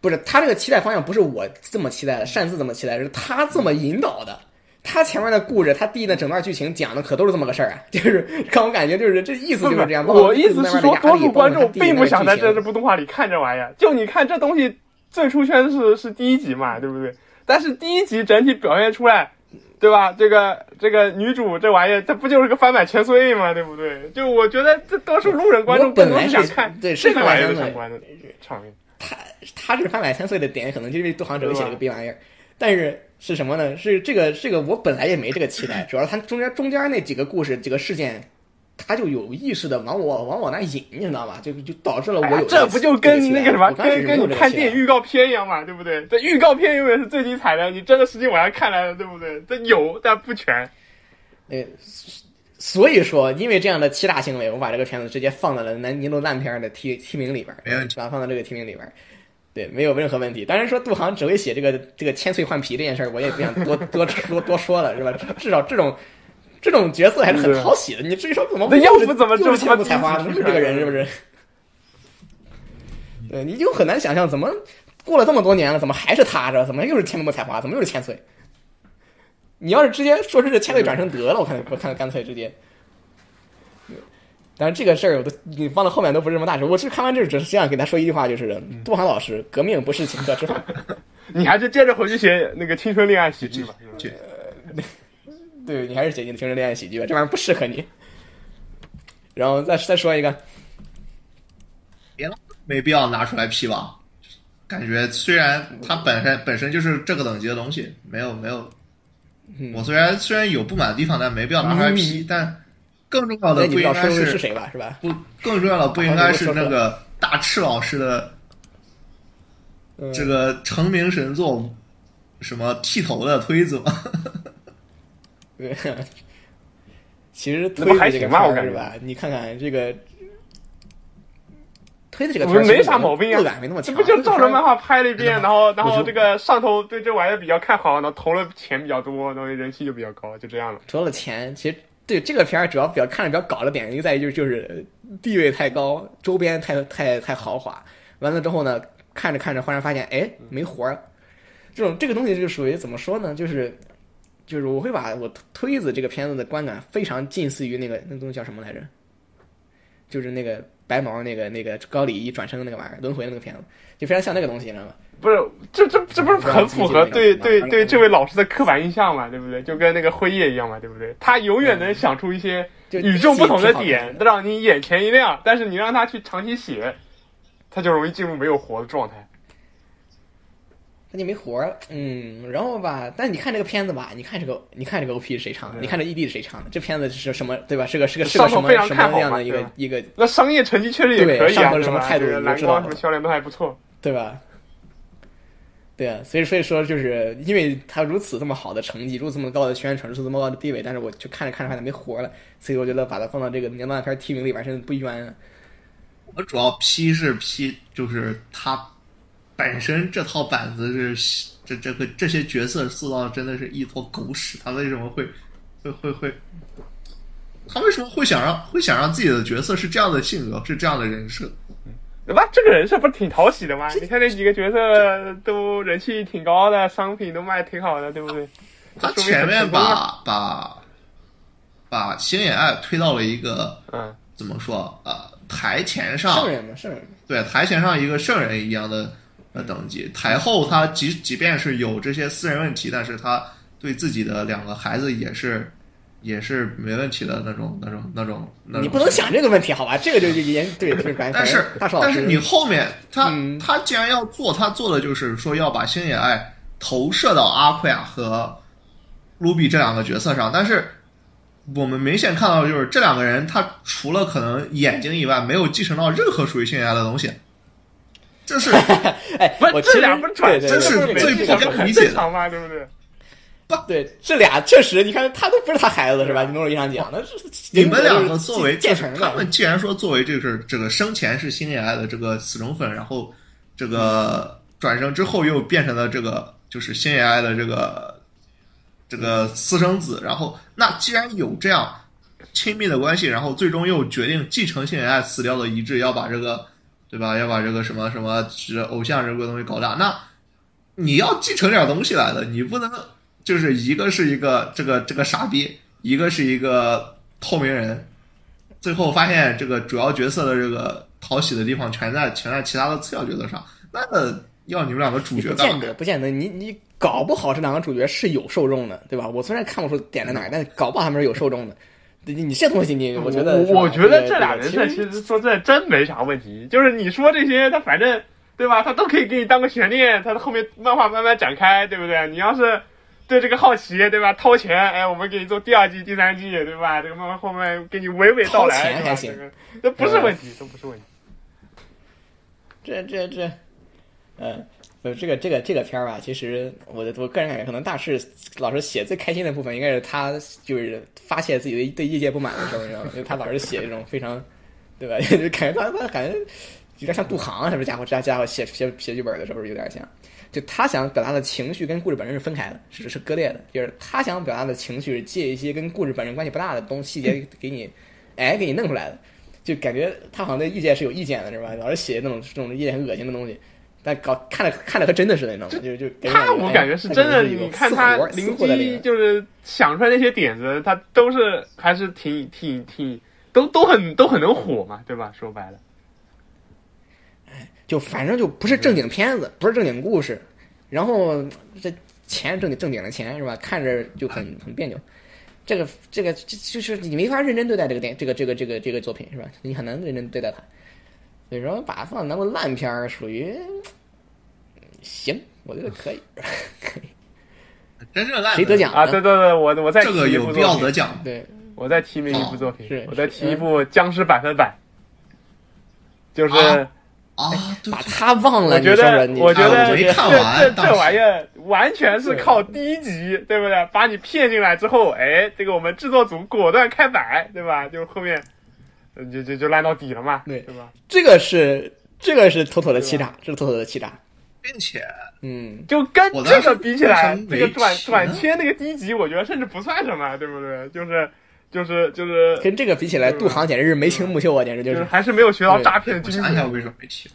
不是他这个期待方向不是我这么期待的，擅自这么期待，是他这么引导的。他前面的故事，他弟的整段剧情讲的可都是这么个事儿啊，就是让我感觉就是这意思就是这样。我意思是说，多数观众并不想在这这部动画里看这玩意儿。就你看这东西最出圈是是第一集嘛，对不对？但是第一集整体表现出来，对吧？这个这个女主这玩意儿，这不就是个翻版千岁嘛，对不对？就我觉得这都是路人观众本来想看对是翻版千岁的场面。他他是翻版千岁的点，可能就因为杜航哲写了个逼玩意儿，但是。是什么呢？是这个这个，我本来也没这个期待，主要它中间中间那几个故事几个事件，他就有意识的往我往我那引，你知道吧？就就导致了我有这不就跟那个什么，跟跟你看电影预告片一样嘛，对不对？这预告片永远是最精彩的，你真的实际往下看来了，对不对？这有但不全。哎，所以说，因为这样的欺诈行为，我把这个片子直接放在了南尼罗烂片的提提名里边，把它放到这个提名里边。对，没有任何问题。当然说杜航只会写这个这个千岁换皮这件事儿，我也不想多多说多说了，是吧？至少这种这种角色还是很讨喜的。你至于说怎么那要不怎么就是千不才华，不是这个人是不是？对，你就很难想象怎么过了这么多年了，怎么还是他？是怎么又是千不才华？怎么又是千岁？你要是直接说是这千岁转生得了，我看我看干脆直接。但是这个事儿，我都你放到后面都不是什么大事。我是看完这，只是想给他说一句话，就是杜航老师，革命不是请客吃饭。你还是接着回去写那个青春恋爱喜剧吧。对，你还是写你的青春恋爱喜剧吧，这玩意儿不适合你。然后再再说一个，别了，没必要拿出来 P 吧。感觉虽然它本身本身就是这个等级的东西，没有没有。我虽然虽然有不满的地方，但没必要拿出来批，但。更重要的不应该是谁吧？是吧？不，更重要的不应该是那个大赤老师的这个成名神作，什么剃头的推子吗？对，其实推还行吧，我感觉吧。你看看这个推的这个没啥毛病啊，这不就照着漫画拍了一遍，然后然后这个上头对这玩意儿比较看好，然后投了钱比较多，然后人气就比较高，就这样了。投了钱，其实。对这个片儿主要比较看着比较搞的点，一个在于就是就是地位太高，周边太太太豪华。完了之后呢，看着看着忽然发现，哎，没活儿。这种这个东西就属于怎么说呢？就是就是我会把我推子这个片子的观感非常近似于那个那东西叫什么来着？就是那个白毛那个那个高里一转生的那个玩意儿，轮回那个片子，就非常像那个东西，你知道吗？不是，这这这不是很符合对对对这位老师的刻板印象嘛？对不对？就跟那个辉夜一样嘛？对不对？他永远能想出一些与众不同的点，让你眼前一亮。但是你让他去长期写，他就容易进入没有活的状态。那就没活儿，嗯。然后吧，但你看这个片子吧，你看这个，你看这个 OP 是谁唱的？你看这 ED 是谁唱的？这片子是什么？对吧？是个是个是个什么什么样的一个一个？那商业成绩确实也可以啊，什么态度？蓝光什么销量都还不错，对吧？对啊，所以所以说，就是因为他如此这么好的成绩，如此这么高的宣传，如此这么高的地位，但是我就看着看着发现没活了，所以我觉得把它放到这个年度烂片提名里边，真的不冤。我主要批是批，就是他本身这套板子是这这个这些角色塑造真的是一坨狗屎，他为什么会会会会他为什么会想让会想让自己的角色是这样的性格，是这样的人设？对吧？这个人设不是挺讨喜的吗？你看那几个角色都人气挺高的，商品都卖挺好的，对不对？他前面把把把星野爱推到了一个嗯，怎么说呃台前上圣人嘛，圣人对台前上一个圣人一样的呃等级，台后他即即便是有这些私人问题，但是他对自己的两个孩子也是也是没问题的那种那种那种。你不能想这个问题好吧？这个就也对，但是但是你后面他嗯他既然要做，他做的就是说要把星野爱投射到阿奎亚和卢比这两个角色上，但是我们明显看到就是这两个人，他除了可能眼睛以外，没有继承到任何属于星野爱的东西。这是 哎，不我这俩不是转这是最不可理解的吗？对不对？不对，这俩确实，你看他都不是他孩子是吧？你某种意义上讲，那是你们两个作为建成他们既然说作为这个这个生前是星野爱的这个死忠粉，然后这个转生之后又变成了这个就是星野爱的这个这个私生子，然后那既然有这样亲密的关系，然后最终又决定继承星野爱死掉的遗志，要把这个对吧？要把这个什么什么是偶像这个东西搞大，那你要继承点东西来的，你不能。就是一个是一个这个这个傻逼，一个是一个透明人，最后发现这个主要角色的这个讨喜的地方全在全在其他的次要角色上，那要你们两个主角不见得不见得，你你搞不好这两个主角是有受众的，对吧？我虽然看不出点在哪儿，但搞不好他们是有受众的。你你这东西你我觉得，我觉得这俩人设其实说这真没啥问题，就是你说这些他反正对吧，他都可以给你当个悬念，他后面漫画慢慢展开，对不对？你要是。对这个好奇，对吧？掏钱，哎，我们给你做第二季、第三季，对吧？这个漫画后面给你娓娓道来，钱还行，这不是问题，这不是问题。这这这，嗯，不，这个这个这个片儿吧，其实我的我个人感觉，可能大师老师写最开心的部分，应该是他就是发泄自己的对业界不满的时候，你知道吗？因为他老是写这种非常，对吧？就感觉他他感觉有点像杜航，什么？家伙这家伙写写写剧本的时候有点像。就他想表达的情绪跟故事本身是分开的，是是割裂的。就是他想表达的情绪，借一些跟故事本身关系不大的东细节 给你，哎，给你弄出来的。就感觉他好像对业界是有意见的，是吧？老是写那种这种意见很恶心的东西，但搞看着看着和真的似的，你知道吗？就就他我感觉是真的。你看他灵机就是想出来那些点子，他都是还是挺挺挺都都很都很能火嘛，对吧？说白了。哎就反正就不是正经片子，不是正经故事，然后这钱正经正经的钱是吧？看着就很很别扭。这个这个就是你没法认真对待这个电这个这个这个这个作品是吧？你很难认真对待它。所以说把它放当个烂片儿，属于行，我觉得可以，可以。真正烂谁得奖啊？对对对，我我再这个有必要得奖。对，我再提名一部作品，是我再提一部《僵尸百分百》，就是。啊！把他忘了，我觉得，我觉得这。这这玩意儿完全是靠第一集，对不对？把你骗进来之后，哎，这个我们制作组果断开摆，对吧？就后面就就就烂到底了嘛，对对吧？这个是这个是妥妥的欺诈，这是妥妥的欺诈，并且，嗯，就跟这个比起来，这个转转切那个低级，我觉得甚至不算什么，对不对？就是就是就是跟这个比起来，杜航简直是眉清目秀啊，简直就是还是没有学到诈骗的精神。我为什么没提？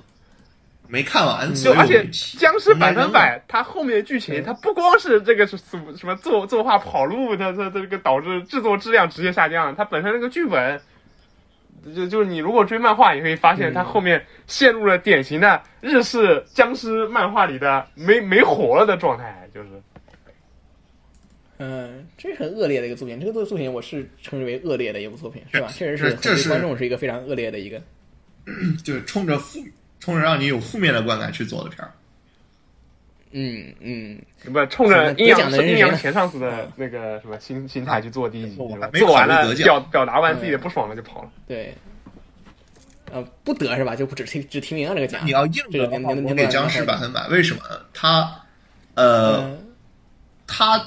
没看完，就而且僵尸百分百，它后面的剧情，它不光是这个是什么什么作作画跑路，它它这个导致制作质量直接下降。它本身那个剧本，就就是你如果追漫画，你可以发现它后面陷入了典型的日式僵尸漫画里的没没活了的状态，就是。嗯，这是很恶劣的一个作品。这个作作品我是称之为恶劣的一部作品，是吧？确实是，对观众是一个非常恶劣的一个，就是冲着负。冲着让你有负面的观感去做的片儿，嗯嗯，不冲着阴阳阴阳前上司的那个什么心心态去做第一集，做完了表表达完自己的不爽了就跑了。对，呃，不得是吧？就不只提只提名这个奖。你要硬这个我给僵尸百分百，为什么？他呃，他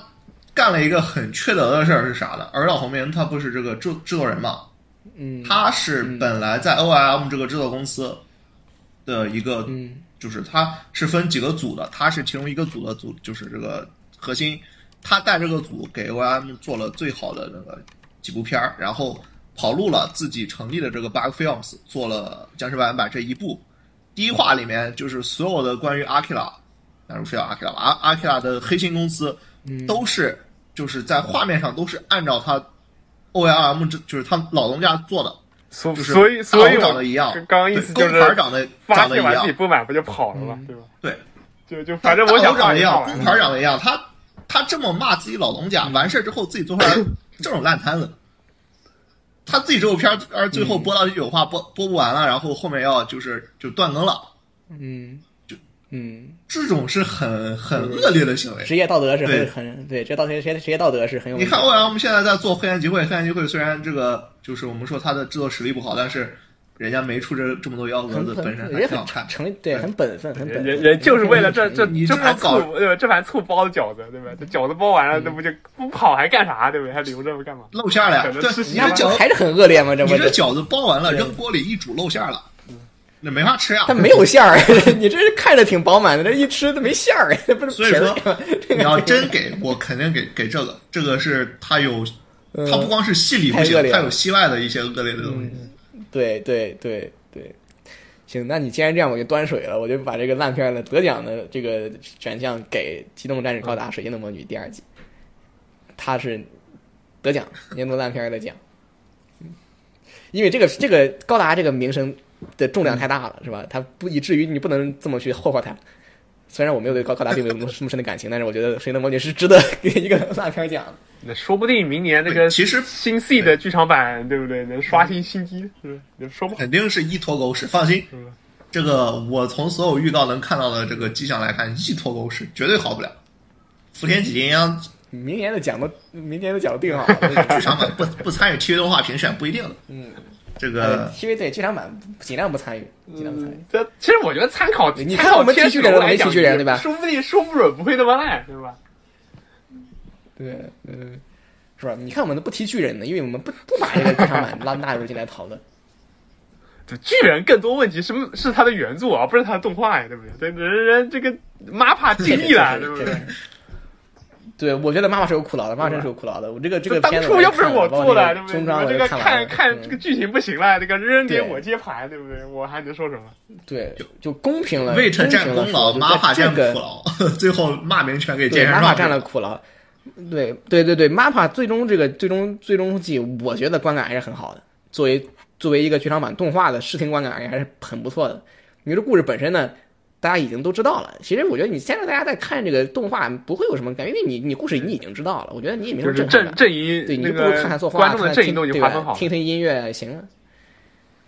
干了一个很缺德的事儿是啥呢？而老红明他不是这个制制作人嘛？嗯，他是本来在 O I M 这个制作公司。的一个，嗯，就是他是分几个组的，他是其中一个组的组，就是这个核心，他带这个组给 O M 做了最好的那个几部片儿，然后跑路了，自己成立的这个 Bug Films 做了《僵尸百分百》这一部。第一话里面就是所有的关于阿基拉，那是叫阿基拉吧？阿阿基拉的黑心公司，都是就是在画面上都是按照他 O L M 这就是他老东家做的，就是所以所以长得一样，刚刚意思就是牌长得长得一样，自己不满不就跑了吗？对吧？对，就就反正我想长一样，工牌长得一样，他他这么骂自己老东家，完事之后自己做出来这种烂摊子。他自己这部片儿，而最后播到这句话播播不完了，然后后面要就是就断更了，嗯，就嗯，这种是很很恶劣的行为，职业道德是很很对，这道德职业职业道德是很有。你看，欧阳我们现在在做黑暗集会，黑暗集会虽然这个就是我们说他的制作实力不好，但是。人家没出这这么多幺蛾子，本身也挺好看，成对很本分，很本人人就是为了这这你这盘醋对吧？这盘醋包的饺子对吧？这饺子包完了，那不就不跑还干啥对不对？还留着干嘛？露馅了，对，你这饺子还是很恶劣吗？这你这饺子包完了扔锅里一煮露馅了，那没法吃呀。它没有馅儿，你这是看着挺饱满的，这一吃它没馅儿，不是？所以说 你要真给我，肯定给给这个，这个是它有，它不光是戏里不行，它有戏外的一些恶劣的东西。对对对。对，行，那你既然这样，我就端水了，我就把这个烂片的得奖的这个选项给《机动战士高达：水晶的魔女》第二季，它是得奖年度烂片的奖，因为这个这个高达这个名声的重量太大了，是吧？他不以至于你不能这么去霍霍他。虽然我没有对高高达并没有什么深的感情，但是我觉得《水晶的魔女》是值得给一个烂片奖。那说不定明年那个其实新 C 的剧场版，对不对？能刷新新机，是？说不肯定是一坨狗屎，放心。这个我从所有预告能看到的这个迹象来看，一坨狗屎，绝对好不了。福田几金央明年的奖都明年的奖定好了，剧场版不不参与 TV 动画评选不一定的。嗯，这个 TV 对剧场版尽量不参与，尽量不参与。这其实我觉得参考，你看我们 T 恤人没 T 恤人对吧？说不定说不准不会那么烂，对吧？对，嗯，是吧？你看，我们都不提巨人的，因为我们不不把这个剧场版拉纳入进来讨论。这巨人更多问题是是他的原作，而不是他的动画呀，对不对？人人这个 MAPA 尽力了，对不对？对，我觉得妈妈是有苦劳的，妈妈真是有苦劳的。我这个这个片子当初又不是我做的，对不对？我这个看看这个剧情不行了，这个扔给我接盘，对不对？我还能说什么？对，就就公平了。魏晨占功劳，妈妈占苦劳，最后骂名全给剑山妈妈占了苦劳。对对对对，MAPA 最终这个最终最终季，我觉得观感还是很好的。作为作为一个剧场版动画的视听观感而言，还是很不错的。你说故事本身呢，大家已经都知道了。其实我觉得你现在大家在看这个动画，不会有什么感觉，因为你你故事你已经知道了。我觉得你也没什么震撼阵营，对，你就不如看看作画，观众的阵营都已经划分好，听听音乐行了。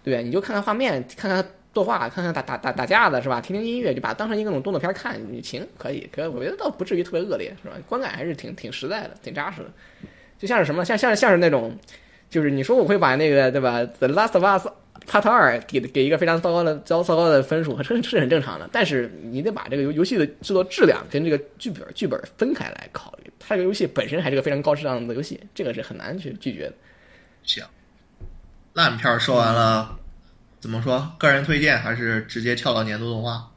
对，你就看看画面，看看。作画看看打打打打架的是吧？听听音乐就把它当成一个那种动作片看，行可以，可我觉得倒不至于特别恶劣，是吧？观感还是挺挺实在的，挺扎实的。就像是什么，像像像是那种，就是你说我会把那个对吧，《The Last of Us Part 二》给给一个非常糟糕的糟糟糕的分数，这是很正常的。但是你得把这个游游戏的制作质量跟这个剧本剧本分开来考虑。它这个游戏本身还是个非常高质量的游戏，这个是很难去拒绝的。行，烂片说完了。怎么说？个人推荐还是直接跳到年度动画？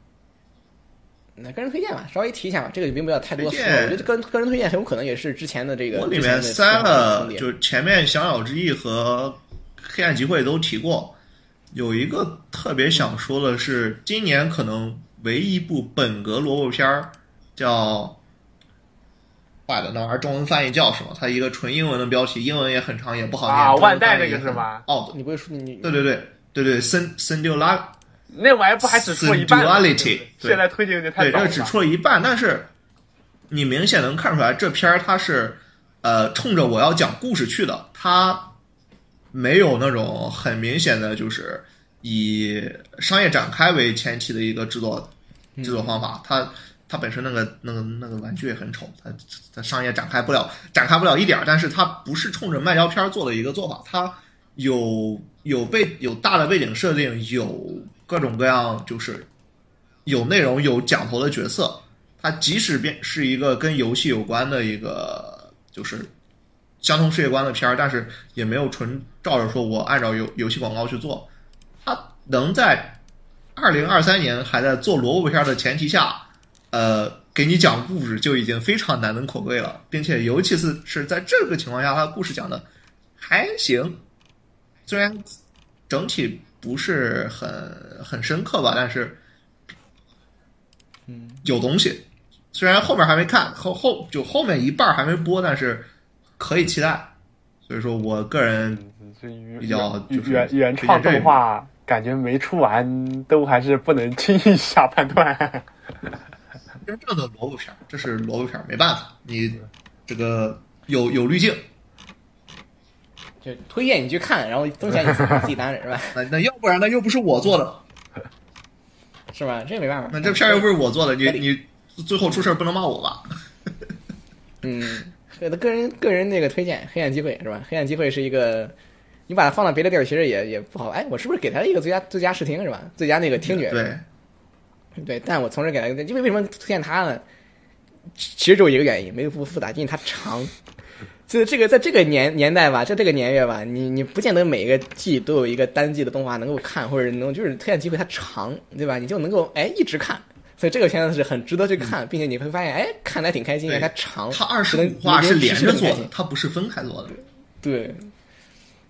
那个人推荐吧，稍微提一下吧。这个并不要太多说。我觉得个人个人推荐很有可能也是之前的这个。我里面塞了，就前面《降妖之翼》和《黑暗集会》都提过。有一个特别想说的是，今年可能唯一一部本格萝卜片儿叫坏了，那玩意儿中文翻译叫什么？它一个纯英文的标题，英文也很长，也不好念。啊，万代那个是吧？哦，你不会说你？对对对。对对，森森丢拉，那玩意不还只出了一半？现在推进有点太早了。对，这只出了一半，但是你明显能看出来，这片儿它是呃冲着我要讲故事去的，它没有那种很明显的就是以商业展开为前提的一个制作制作方法。它它本身那个那个那个玩具也很丑，它它商业展开不了，展开不了一点儿。但是它不是冲着卖胶片做的一个做法，它有。有背有大的背景设定，有各种各样，就是有内容、有讲头的角色。它即使变是一个跟游戏有关的一个，就是相同世界观的片儿，但是也没有纯照着说我按照游游戏广告去做。他能在二零二三年还在做萝卜片的前提下，呃，给你讲故事就已经非常难能可贵了，并且尤其是是在这个情况下，它故事讲的还行。虽然整体不是很很深刻吧，但是嗯有东西。虽然后面还没看，后后就后面一半还没播，但是可以期待。所以说我个人比较原原创动画，感觉没出完都还是不能轻易下判断。真正的萝卜片，这是萝卜片，没办法，你这个有有滤镜。就推荐你去看，然后增钱你自己担着是吧？那那要不然那又不是我做的，是吧？这没办法。那这片又不是我做的，你你最后出事不能骂我吧？嗯，个人个人那个推荐《黑暗机会》是吧？《黑暗机会》是一个，你把它放到别的地儿，其实也也不好。哎，我是不是给他一个最佳最佳视听是吧？最佳那个听觉对对，但我同时给他，因为为什么推荐他呢？其实只有一个原因，没有不复杂，因为它长。就这个，在这个年年代吧，在这个年月吧，你你不见得每一个季都有一个单季的动画能够看，或者能就是推荐机会它长，对吧？你就能够哎一直看，所以这个片子是很值得去看，并且你会发现哎看的还挺开心，它长，它二十五话是连着做的，它不是分开做的。对，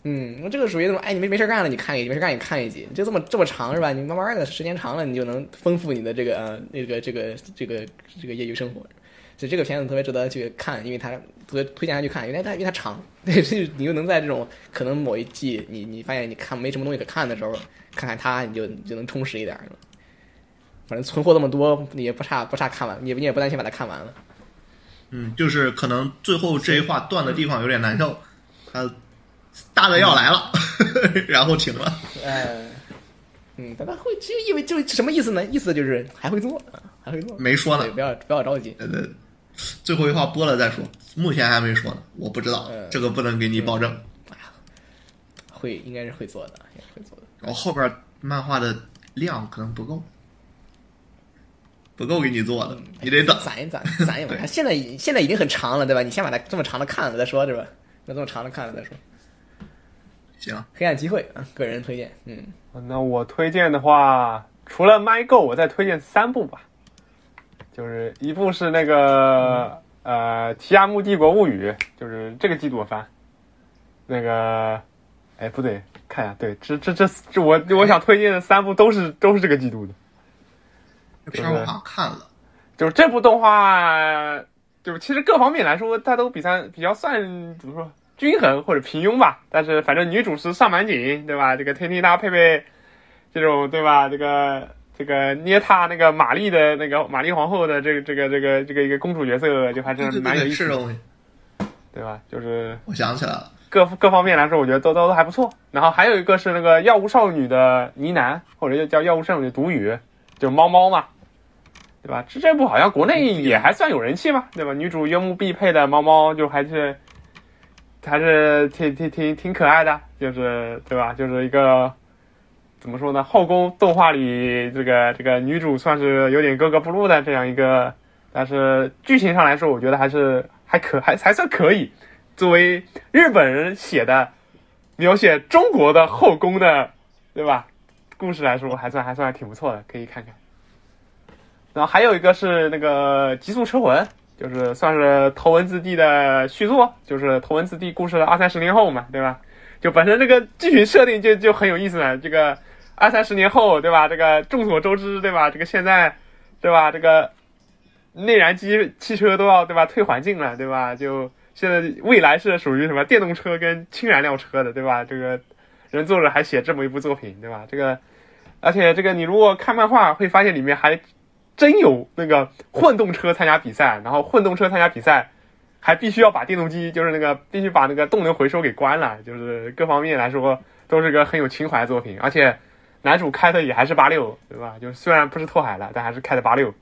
嗯，那这个属于那种哎你没没事干了你看一集，没事干你看一集，就这么这么长是吧？你慢慢的时间长了，你就能丰富你的这个呃那个这个这个这个业余生活。所以这个片子特别值得去看，因为它特别推荐他去看，因为它因为它长，对，你又能在这种可能某一季你你发现你看没什么东西可看的时候，看看它，你就就能充实一点。反正存货那么多，你也不差不差看完，你你也不担心把它看完了。嗯，就是可能最后这一话断的地方有点难受，他大的要来了，然后停了。嗯，嗯，但他会就意味就什么意思呢？意思就是还会做，还会做。没说呢，不要不要着急。对对。最后一话播了再说，目前还没说呢，我不知道，这个不能给你保证。会应该是会做的，会做的。然后后边漫画的量可能不够，不够给你做的，你得等攒一攒，攒一 攒。现在现在已经很长了，对吧？你先把它这么长的看了再说，对吧？那这么长的看了再说。行，黑暗机会啊，个人推荐。嗯，那我推荐的话，除了 My Go，我再推荐三部吧。就是一部是那个呃《提亚木帝国物语》，就是这个季度番。那个，哎，不对，看一下，对，这这这这我我想推荐的三部都是都是这个季度的。这片我好像看了，就是这部动画，就是其实各方面来说，它都比较比较算怎么说均衡或者平庸吧。但是反正女主是上满井，对吧？这个天天搭配配这种，对吧？这个。这个捏他那个玛丽的那个玛丽皇后的这个这个这个这个一个公主角色，就还是蛮有意思，的，对吧？就是我想起来了，各各方面来说，我觉得都都都还不错。然后还有一个是那个药物少女的呢喃，或者叫药物少女的读语，就猫猫嘛，对吧？这这部好像国内也还算有人气嘛，对吧？女主幽木必配的猫猫就还是还是挺挺挺挺可爱的，就是对吧？就是一个。怎么说呢？后宫动画里，这个这个女主算是有点格格不入的这样一个，但是剧情上来说，我觉得还是还可还还算可以。作为日本人写的描写中国的后宫的，对吧？故事来说，还算还算挺不错的，可以看看。然后还有一个是那个《极速车魂》，就是算是头文字 D 的续作，就是头文字 D 故事的二三十年后嘛，对吧？就本身这个剧情设定就就很有意思了，这个。二三十年后，对吧？这个众所周知，对吧？这个现在，对吧？这个内燃机汽车都要，对吧？退环境了，对吧？就现在未来是属于什么电动车跟氢燃料车的，对吧？这个人作者还写这么一部作品，对吧？这个，而且这个你如果看漫画，会发现里面还真有那个混动车参加比赛，然后混动车参加比赛还必须要把电动机，就是那个必须把那个动能回收给关了，就是各方面来说都是个很有情怀的作品，而且。男主开的也还是八六，对吧？就虽然不是拓海了，但还是开的八六。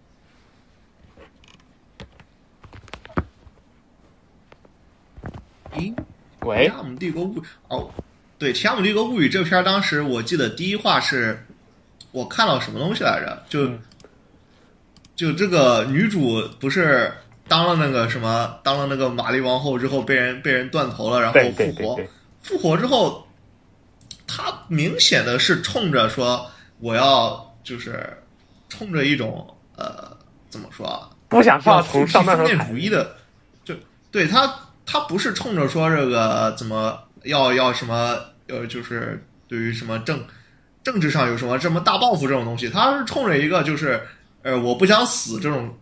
咦？喂？提亚姆帝国物哦，对，提亚姆帝国物语这片当时我记得第一话是，我看到什么东西来着？就就这个女主不是当了那个什么，当了那个玛丽王后之后，被人被人断头了，然后复活，复活之后。她明显的是冲着说我要就是冲着一种呃怎么说啊？不想上从上封建主义的，就对他他不是冲着说这个怎么要要什么呃，就是对于什么政政治上有什么这么大报复这种东西，他是冲着一个就是呃我不想死这种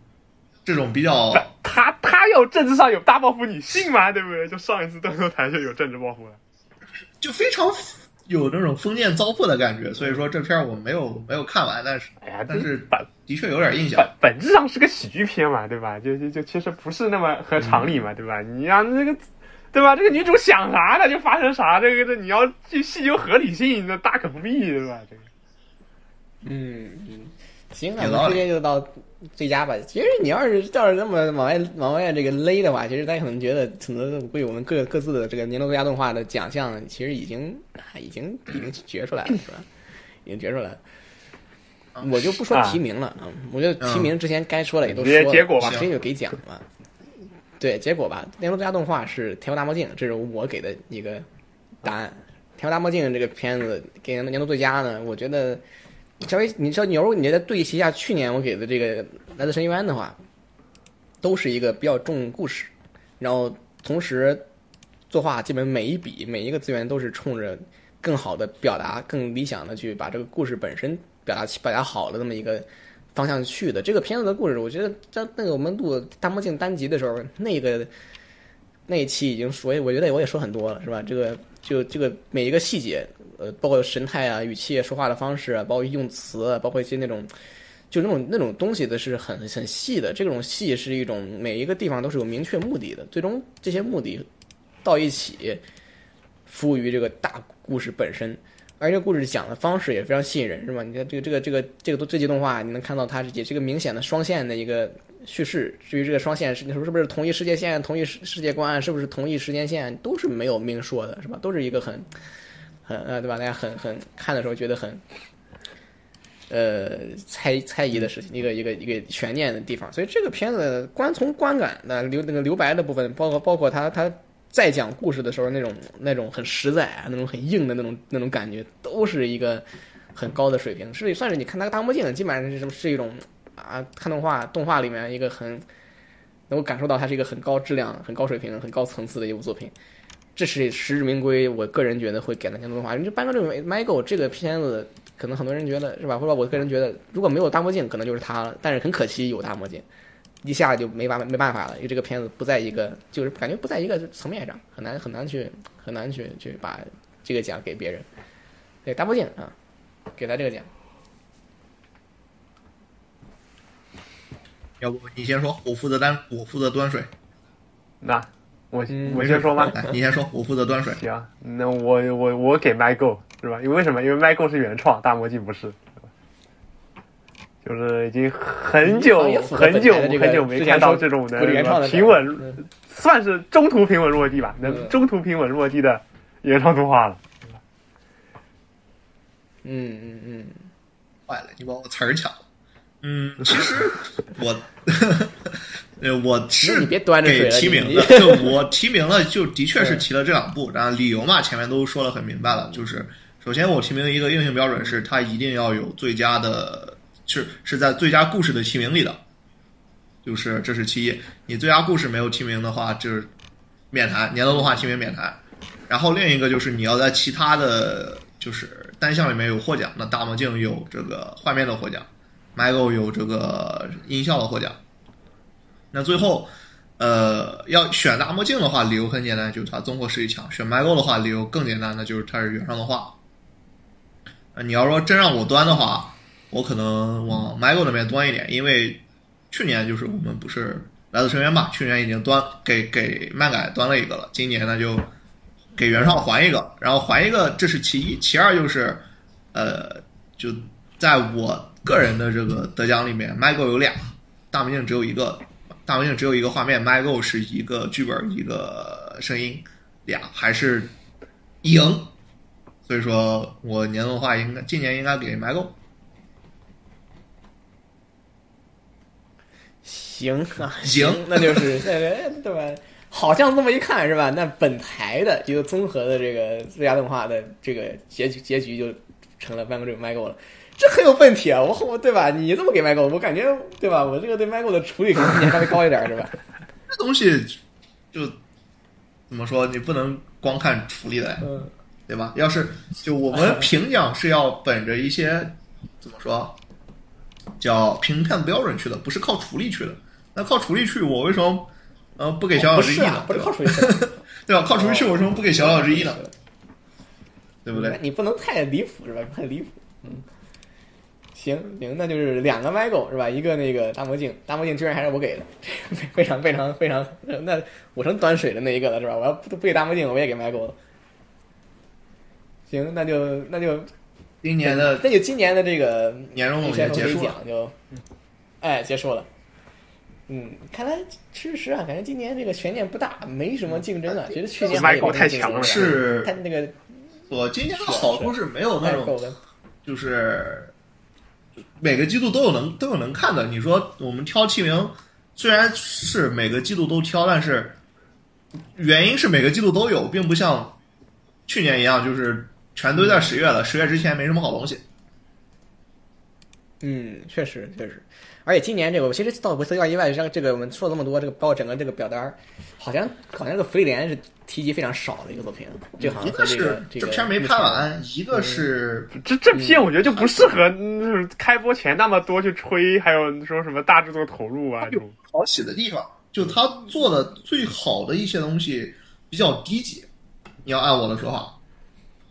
这种比较。他他要政治上有大抱负，你信吗？对不对？就上一次断头台就有政治抱负了，就非常有那种封建糟粕的感觉。所以说这片我没有没有看完，但是哎呀，但是本的确有点印象。本本质上是个喜剧片嘛，对吧？就就就其实不是那么合常理嘛，对吧？你让这个对吧？这个女主想啥的就发生啥，这个这你要去细究合理性，那大可不必，对吧？这个，嗯嗯，行，那我们直接就到。最佳吧，其实你要是照着这么往外往外这个勒的话，其实大家可能觉得可能为我们各各自的这个年度最佳动画的奖项，其实已经已经已经决出来了，是吧？已经决出来了。我就不说提名了啊，我觉得提名之前该说的也都说了，结果吧，直接就给奖了。对，结果吧，年度最佳动画是《天赋大墨镜》，这是我给的一个答案。《天赋大墨镜》这个片子给年度最佳呢，我觉得。稍微，你知道，你如果你再对齐一下去年我给的这个《来自深渊》的话，都是一个比较重故事，然后同时作画基本每一笔每一个资源都是冲着更好的表达、更理想的去把这个故事本身表达表达好的这么一个方向去的。这个片子的故事，我觉得在那个我们录大魔镜单集的时候，那个那一期已经说，我觉得我也说很多了，是吧？这个就这个每一个细节。呃，包括神态啊、语气、说话的方式啊，包括用词，包括一些那种，就那种那种东西的是很很细的。这种细是一种每一个地方都是有明确目的的，最终这些目的到一起，服务于这个大故事本身。而这个故事讲的方式也非常吸引人，是吧？你看这个这个这个这个这集动画，你能看到它也是一个明显的双线的一个叙事。至于这个双线是是不是同一世界线、同一世世界观，是不是同一时间线，都是没有明说的，是吧？都是一个很。很呃，对吧？大家很很看的时候觉得很，呃，猜猜疑的事情，一个一个一个悬念的地方。所以这个片子，观从观感的留那个留白的部分，包括包括他他在讲故事的时候那种那种很实在啊，那种很硬的那种那种感觉，都是一个很高的水平。所以算是你看那个大墨镜，基本上是什么是一种啊，看动画动画里面一个很能够感受到它是一个很高质量、很高水平、很高层次的一部作品。这是实至名归，我个人觉得会给他年度动画。你就颁个这个《Michael》这个片子，可能很多人觉得是吧？或者我个人觉得，如果没有大墨镜，可能就是他了。但是很可惜有大墨镜，一下就没办没办法了，因为这个片子不在一个，就是感觉不在一个层面上，很难很难去很难去去把这个奖给别人。对大墨镜啊，给他这个奖。要不你先说，我负责端，我负责端水。那。我我先说吧？你先说，我负责端水。行，那我我我给 Michael 是吧？因为为什么？因为 Michael 是原创，大魔镜不是。就是已经很久很久很久没看到这种的平稳，算是中途平稳落地吧，能中途平稳落地的原创动画了。嗯嗯嗯，坏了，你把我词儿抢了。嗯，其实我。呃，我是给提名的，就我提名了，就的确是提了这两部，然后理由嘛，前面都说的很明白了，就是首先我提名一个硬性标准是，它一定要有最佳的，是是在最佳故事的提名里的，就是这是其一，你最佳故事没有提名的话，就是免谈，年度动画提名免谈。然后另一个就是你要在其他的就是单项里面有获奖，那大魔镜有这个画面的获奖，Michael 有这个音效的获奖。那最后，呃，要选大墨镜的话，理由很简单，就是它综合实力强；选 MyGo 的话，理由更简单的就是它是原创动画。呃，你要说真让我端的话，我可能往 MyGo 那边端一点，因为去年就是我们不是来自深渊嘛？去年已经端给给漫改端了一个了，今年呢就给原创还一个，然后还一个，这是其一，其二就是，呃，就在我个人的这个得奖里面，MyGo 有俩，大明镜只有一个。大明镜只有一个画面，MyGo 是一个剧本一个声音，俩还是赢，所以说我年度话应该今年应该给 MyGo。行啊，行，那就是 对吧？好像这么一看是吧？那本台的一个综合的这个最佳动画的这个结局结局就成了 MyGo 了。这很有问题啊！我我对吧？你这么给 Michael，我感觉对吧？我这个对 Michael 的处理可能比你稍微高一点，是吧？这东西就怎么说？你不能光看处理的，对吧？要是就我们 评奖是要本着一些怎么说，叫评判标准去的，不是靠处理去的。那靠处理去，我为什么呃不给小小之一呢？不是靠处理去，对吧？靠处理 去，我为什么不给小小之一呢？对不对？你不能太离谱是吧？太离谱。嗯，行行，那就是两个 Michael 是吧？一个那个大墨镜，大墨镜居然还是我给的，非常非常非常。那我成端水的那一个了是吧？我要不不给大墨镜，我也给 Michael 了。行，那就那就今年的那就今年的这个年终总结结束奖就，哎结束了。嗯，看来事实啊，感觉今年这个悬念不大，没什么竞争啊。觉得去年 Michael 太强了，是他那个。我今年的好处是没有那种，就是每个季度都有能都有能看的。你说我们挑提名，虽然是每个季度都挑，但是原因是每个季度都有，并不像去年一样，就是全堆在十月了。十月之前没什么好东西。嗯，确实确实。而且今年这个，我其实倒不是有点意外，像这个我们说了这么多，这个包括整个这个表单，好像好像这个福利莲是提及非常少的一个作品。这好像一个是这片没拍完，一个是这这片我觉得就不适合开播前那么多去吹，还有说什么大制作投入啊这种。好写的地方，就他做的最好的一些东西比较低级。你要按我的说法。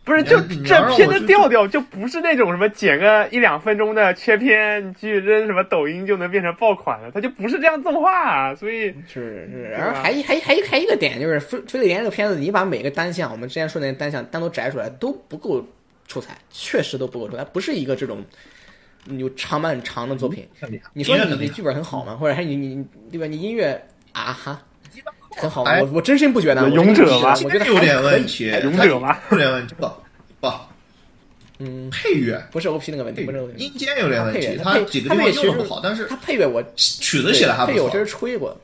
不是，就这片的调调就不是那种什么剪个一两分钟的切片去扔什么抖音就能变成爆款的，它就不是这样动画，啊所以是是。然后还还还还一个点就是《飞飞利连》这个片子，你把每个单项，我们之前说那些单项单独摘出来都不够出彩，确实都不够出彩，不是一个这种有长漫长的作品。你说你的剧本很好吗？或者还你你对吧？你音乐啊哈。很好，我我真心不觉得。勇者吗？我觉得有点问题。勇者吗？有点问题。不不，嗯，配乐不是 O P 那个问题，不是音阶有点问题。他几个地方用的不好，但是他配乐我曲子写的还不错。配乐我确实吹过。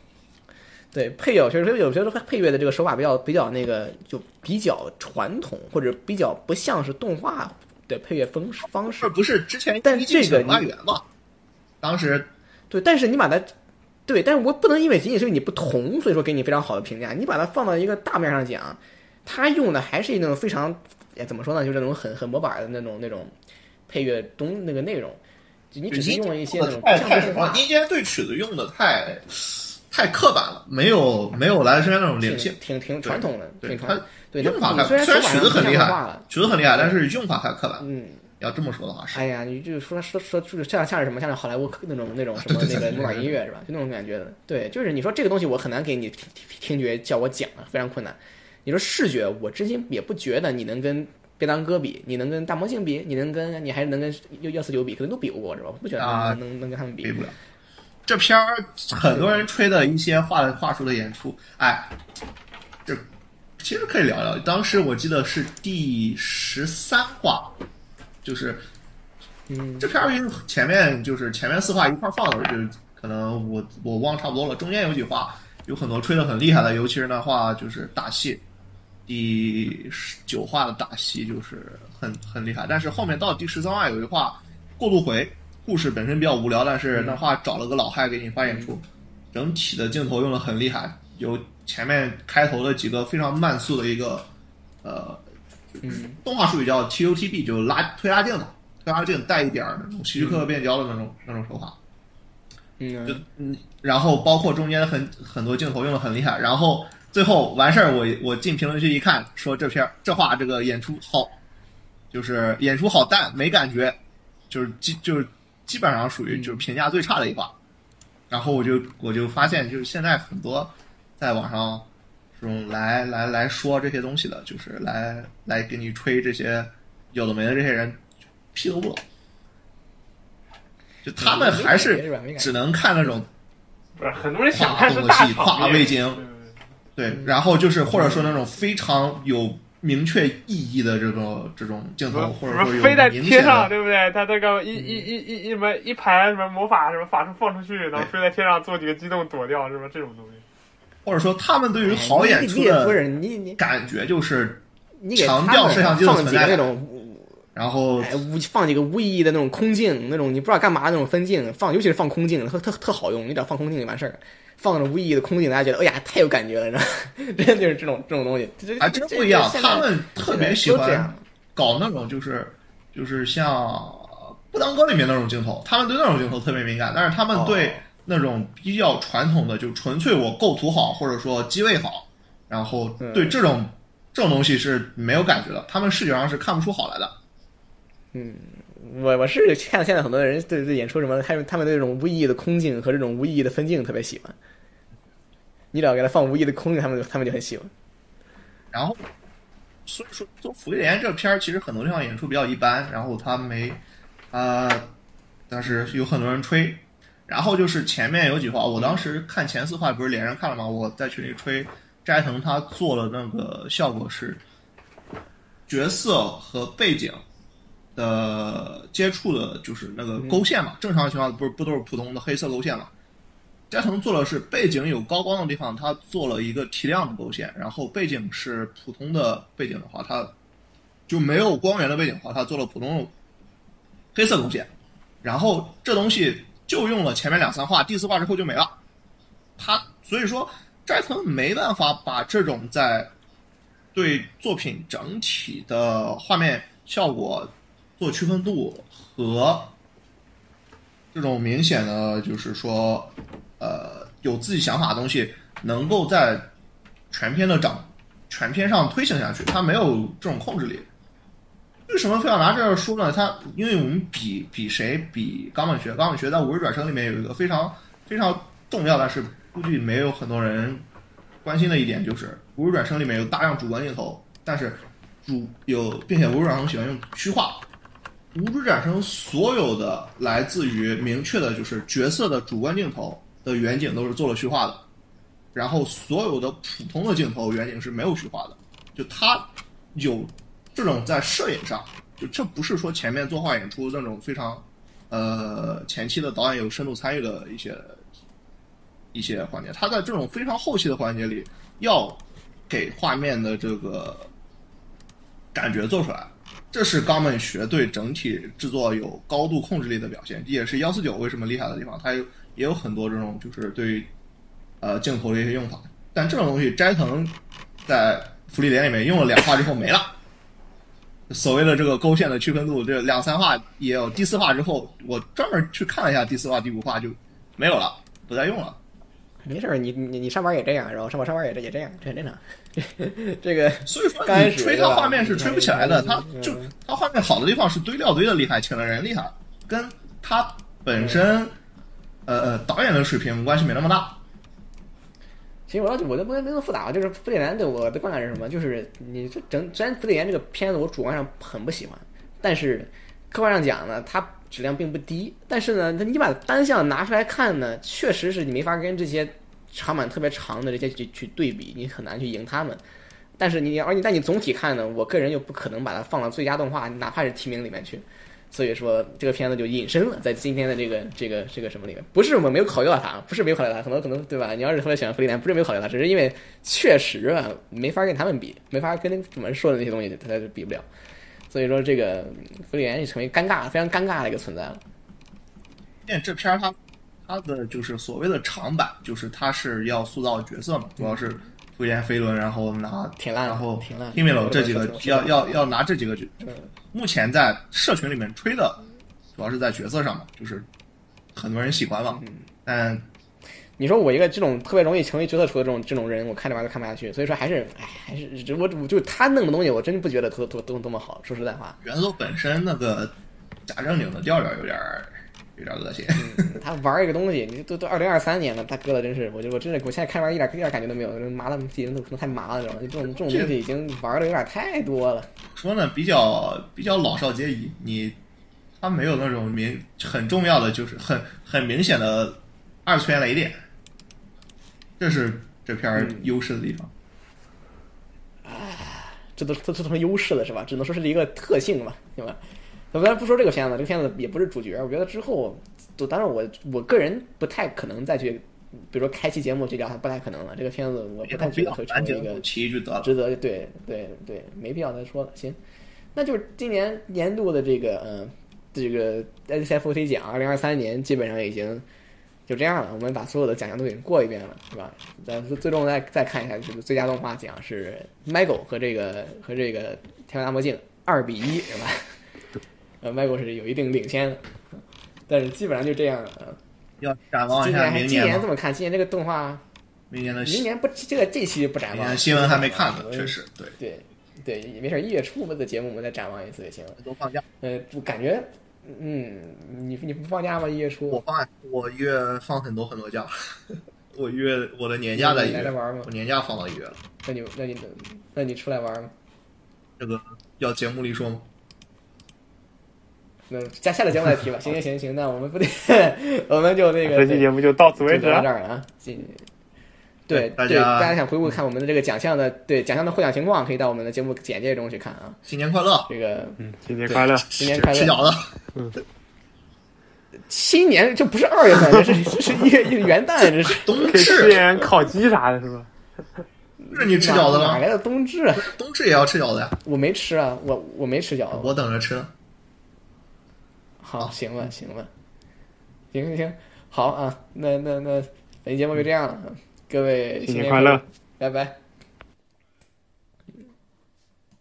对配乐，确实有些配乐的这个手法比较比较那个，就比较传统，或者比较不像是动画的配乐方式方式。不是之前，但这个你当时对，但是你把它。对，但是我不能因为仅仅是你不同，所以说给你非常好的评价。你把它放到一个大面上讲，他用的还是那种非常，哎，怎么说呢？就是那种很很模板的那种那种配乐东那个内容。你只是用了一些那种太太什么？阴间对曲子用的太太刻板了，没有没有来生那种灵性，挺挺传统的，挺传统。对，用法虽然曲子很厉害，曲子很厉害，但是用法太刻板。嗯。要这么说的话是，哎呀，你就说说说，就是像像是什么，像是好莱坞那种那种什么那个木板音乐是吧？就那种感觉的。对，就是你说这个东西，我很难给你听听觉叫我讲，非常困难。你说视觉，我至今也不觉得你能跟别当哥比，你能跟大魔镜比，你能跟你还能跟幺幺四九比，可能都比不过是吧？我不觉得能能跟他们比不了。这片儿很多人吹的一些话话术的演出，哎，这其实可以聊聊。当时我记得是第十三话。就是，嗯，这片儿因为前面就是前面四话一块放的，就可能我我忘差不多了。中间有几话有很多吹的很厉害的，尤其是那话就是打戏，第九话的打戏就是很很厉害。但是后面到第十三话有一话过渡回，故事本身比较无聊，但是那话找了个老汉给你发演出，整体的镜头用的很厉害，有前面开头的几个非常慢速的一个呃。嗯，动画术语叫 T U T B，就拉推拉镜嘛，推拉镜带一点儿那种希区柯克变焦的那种那种手法。嗯，就嗯，然后包括中间很很多镜头用的很厉害，然后最后完事儿，我我进评论区一看，说这片这话这个演出好，就是演出好淡，没感觉，就是基就是基本上属于就是评价最差的一话。然后我就我就发现，就是现在很多在网上。这种来来来说这些东西的，就是来来给你吹这些有的没的这些人，屁都不懂。就他们还是只能看那种，不是很多人想看是大跨味精，对，然后就是或者说那种非常有明确意义的这种这种镜头，或者说飞在天上，对不对？他这个一一一一一什么一盘什么魔法什么法术放出去，然后飞在天上做几个机动躲掉，是吧？这种东西。或者说，他们对于好演出的感觉就是强调摄像机的存在那种，然后无放几个无意义的那种空镜，那种你不知道干嘛那种分镜，放尤其是放空镜，特特特好用，你只要放空镜就完事儿。放着无意义的空镜，大家觉得哎呀太有感觉了，你知道吗？真的就是这种这种东西，还真不一样。他们特别喜欢搞那种就是就是像不当歌里面那种镜头，他们对那种镜头特别敏感，但是他们对那种比较传统的，就纯粹我构图好或者说机位好，然后对这种这种东西是没有感觉的，他们视觉上是看不出好来的。嗯。我我是看现在很多人对对演出什么，他们他们对这种无意义的空镜和这种无意义的分镜特别喜欢。你只要给他放无意义的空镜，他们就他们就很喜欢。然后，所以说，做《福利莲》这片儿，其实很多地方演出比较一般，然后他没啊，但是有很多人吹。然后就是前面有几话，我当时看前四话不是连着看了吗？我在群里吹斋藤他做了那个效果是角色和背景。的接触的就是那个勾线嘛，正常情况不是不都是普通的黑色勾线嘛？斋藤做的是背景有高光的地方，他做了一个提亮的勾线，然后背景是普通的背景的话，他就没有光源的背景的话，他做了普通黑色勾线，然后这东西就用了前面两三画，第四画之后就没了。他所以说斋藤没办法把这种在对作品整体的画面效果。做区分度和这种明显的，就是说，呃，有自己想法的东西，能够在全篇的长全篇上推行下去，他没有这种控制力。为什么非要拿这说呢？他因为我们比比谁比冈本学，冈本学在五日转生里面有一个非常非常重要，但是估计没有很多人关心的一点，就是五日转生里面有大量主观镜头，但是主有，并且五日转生喜欢用虚化。无主转生所有的来自于明确的，就是角色的主观镜头的远景都是做了虚化的，然后所有的普通的镜头远景是没有虚化的，就它有这种在摄影上，就这不是说前面作画演出那种非常，呃前期的导演有深度参与的一些一些环节，他在这种非常后期的环节里要给画面的这个感觉做出来。这是冈本学对整体制作有高度控制力的表现，也是幺四九为什么厉害的地方。它有也有很多这种就是对呃镜头的一些用法，但这种东西斋藤在福利莲里面用了两画之后没了。所谓的这个勾线的区分度，这两三画也有，第四画之后我专门去看了一下第四画、第五画就没有了，不再用了。没事儿，你你你上班也这样，然后上班上班也这也这样，这很正常。这个所以说，你吹他画面是吹不起来的，他就他画面好的地方是堆料堆的厉害，请的人厉害，跟他本身呃呃导演的水平关系没那么大。其实我我都不没那么复杂，就是福里莲对我的观感是什么？就是你这整虽然福里莲这个片子我主观上很不喜欢，但是客观上讲呢，它。质量并不低，但是呢，你把单项拿出来看呢，确实是你没法跟这些长板特别长的这些去去对比，你很难去赢他们。但是你而你但你总体看呢，我个人又不可能把它放到最佳动画，哪怕是提名里面去。所以说这个片子就隐身了在今天的这个这个这个什么里面。不是我们没有考虑到他，不是没有考虑到他，可能可能对吧？你要是特别喜欢福利莲，不是没有考虑到他，只是因为确实啊，没法跟他们比，没法跟我们说的那些东西，它就比不了。所以说，这个福利莲就成为尴尬、非常尴尬的一个存在了。因为这片儿它它的就是所谓的长板，就是它是要塑造角色嘛，主要是福原飞轮，然后拿挺烂，然后挺烂，听米楼这几个要要要拿这几个角，目前在社群里面吹的，主要是在角色上嘛，就是很多人喜欢嘛，但。你说我一个这种特别容易成为角色出的这种这种人，我看这玩意儿看不下去。所以说还是，哎，还是我我就他弄的东西，我真不觉得多多多多么好。说实在话，元素本身那个假正经的调调有点有点恶心。他玩一个东西，你都都二零二三年了，他搁的真是，我就我真的我现在看玩一点一点感觉都没有，麻的技能都可能太麻了，知道吗？这种这种东西已经玩的有点太多了。说呢，比较比较老少皆宜。你他没有那种明很重要的，就是很很明显的二次元雷点。这是这片优势的地方，啊，这都这都成优势了是吧？只能说是一个特性嘛，对吧？咱咱不说这个片子，这个片子也不是主角。我觉得之后，就当然我我个人不太可能再去，比如说开期节目去聊它，不太可能了。这个片子我不太觉得会成为一个值得，对对对，没必要再说了。行，那就是今年年度的这个嗯，这个 S F O T 奖，二零二三年基本上已经。就这样了，我们把所有的奖项都给过一遍了，是吧？咱最终再再看一下，就是最佳动画奖是《Migo》和这个和这个《天外大魔镜》二比一，是吧？呃，Migo 是有一定领先的，但是基本上就这样了。要展望一下明年，今年这么看？今年这个动画，明年的明年不这个这期不展望，新闻还没看呢，确实对对对，也没事，一月初的节目我们再展望一次也行。都放假，呃，我感觉。嗯，你你不放假吗？一月初我放，我一月放很多很多假。我一月我的年假在一月，我年假放到一月了。那你那你那你出来玩吗？这个要节目里说吗？那下下了节目再提吧。行行行行，那我们不得，我们就那个这期节目就到此为止到这儿啊。对大家大家想回顾看我们的这个奖项的对奖项的获奖情况，可以到我们的节目简介中去看啊。新年快乐！这个嗯，新年快乐，新年快乐！吃饺子。嗯，新年这不是二月份，这是这是一月一元旦，这是冬至，年烤鸡啥的，是吧？是你吃饺子吗？哪来的冬至？啊？冬至也要吃饺子呀？我没吃啊，我我没吃饺子，我等着吃。好，行吧，行吧，行行行，好啊，那那那本期节目就这样了。各位新年快乐，拜拜。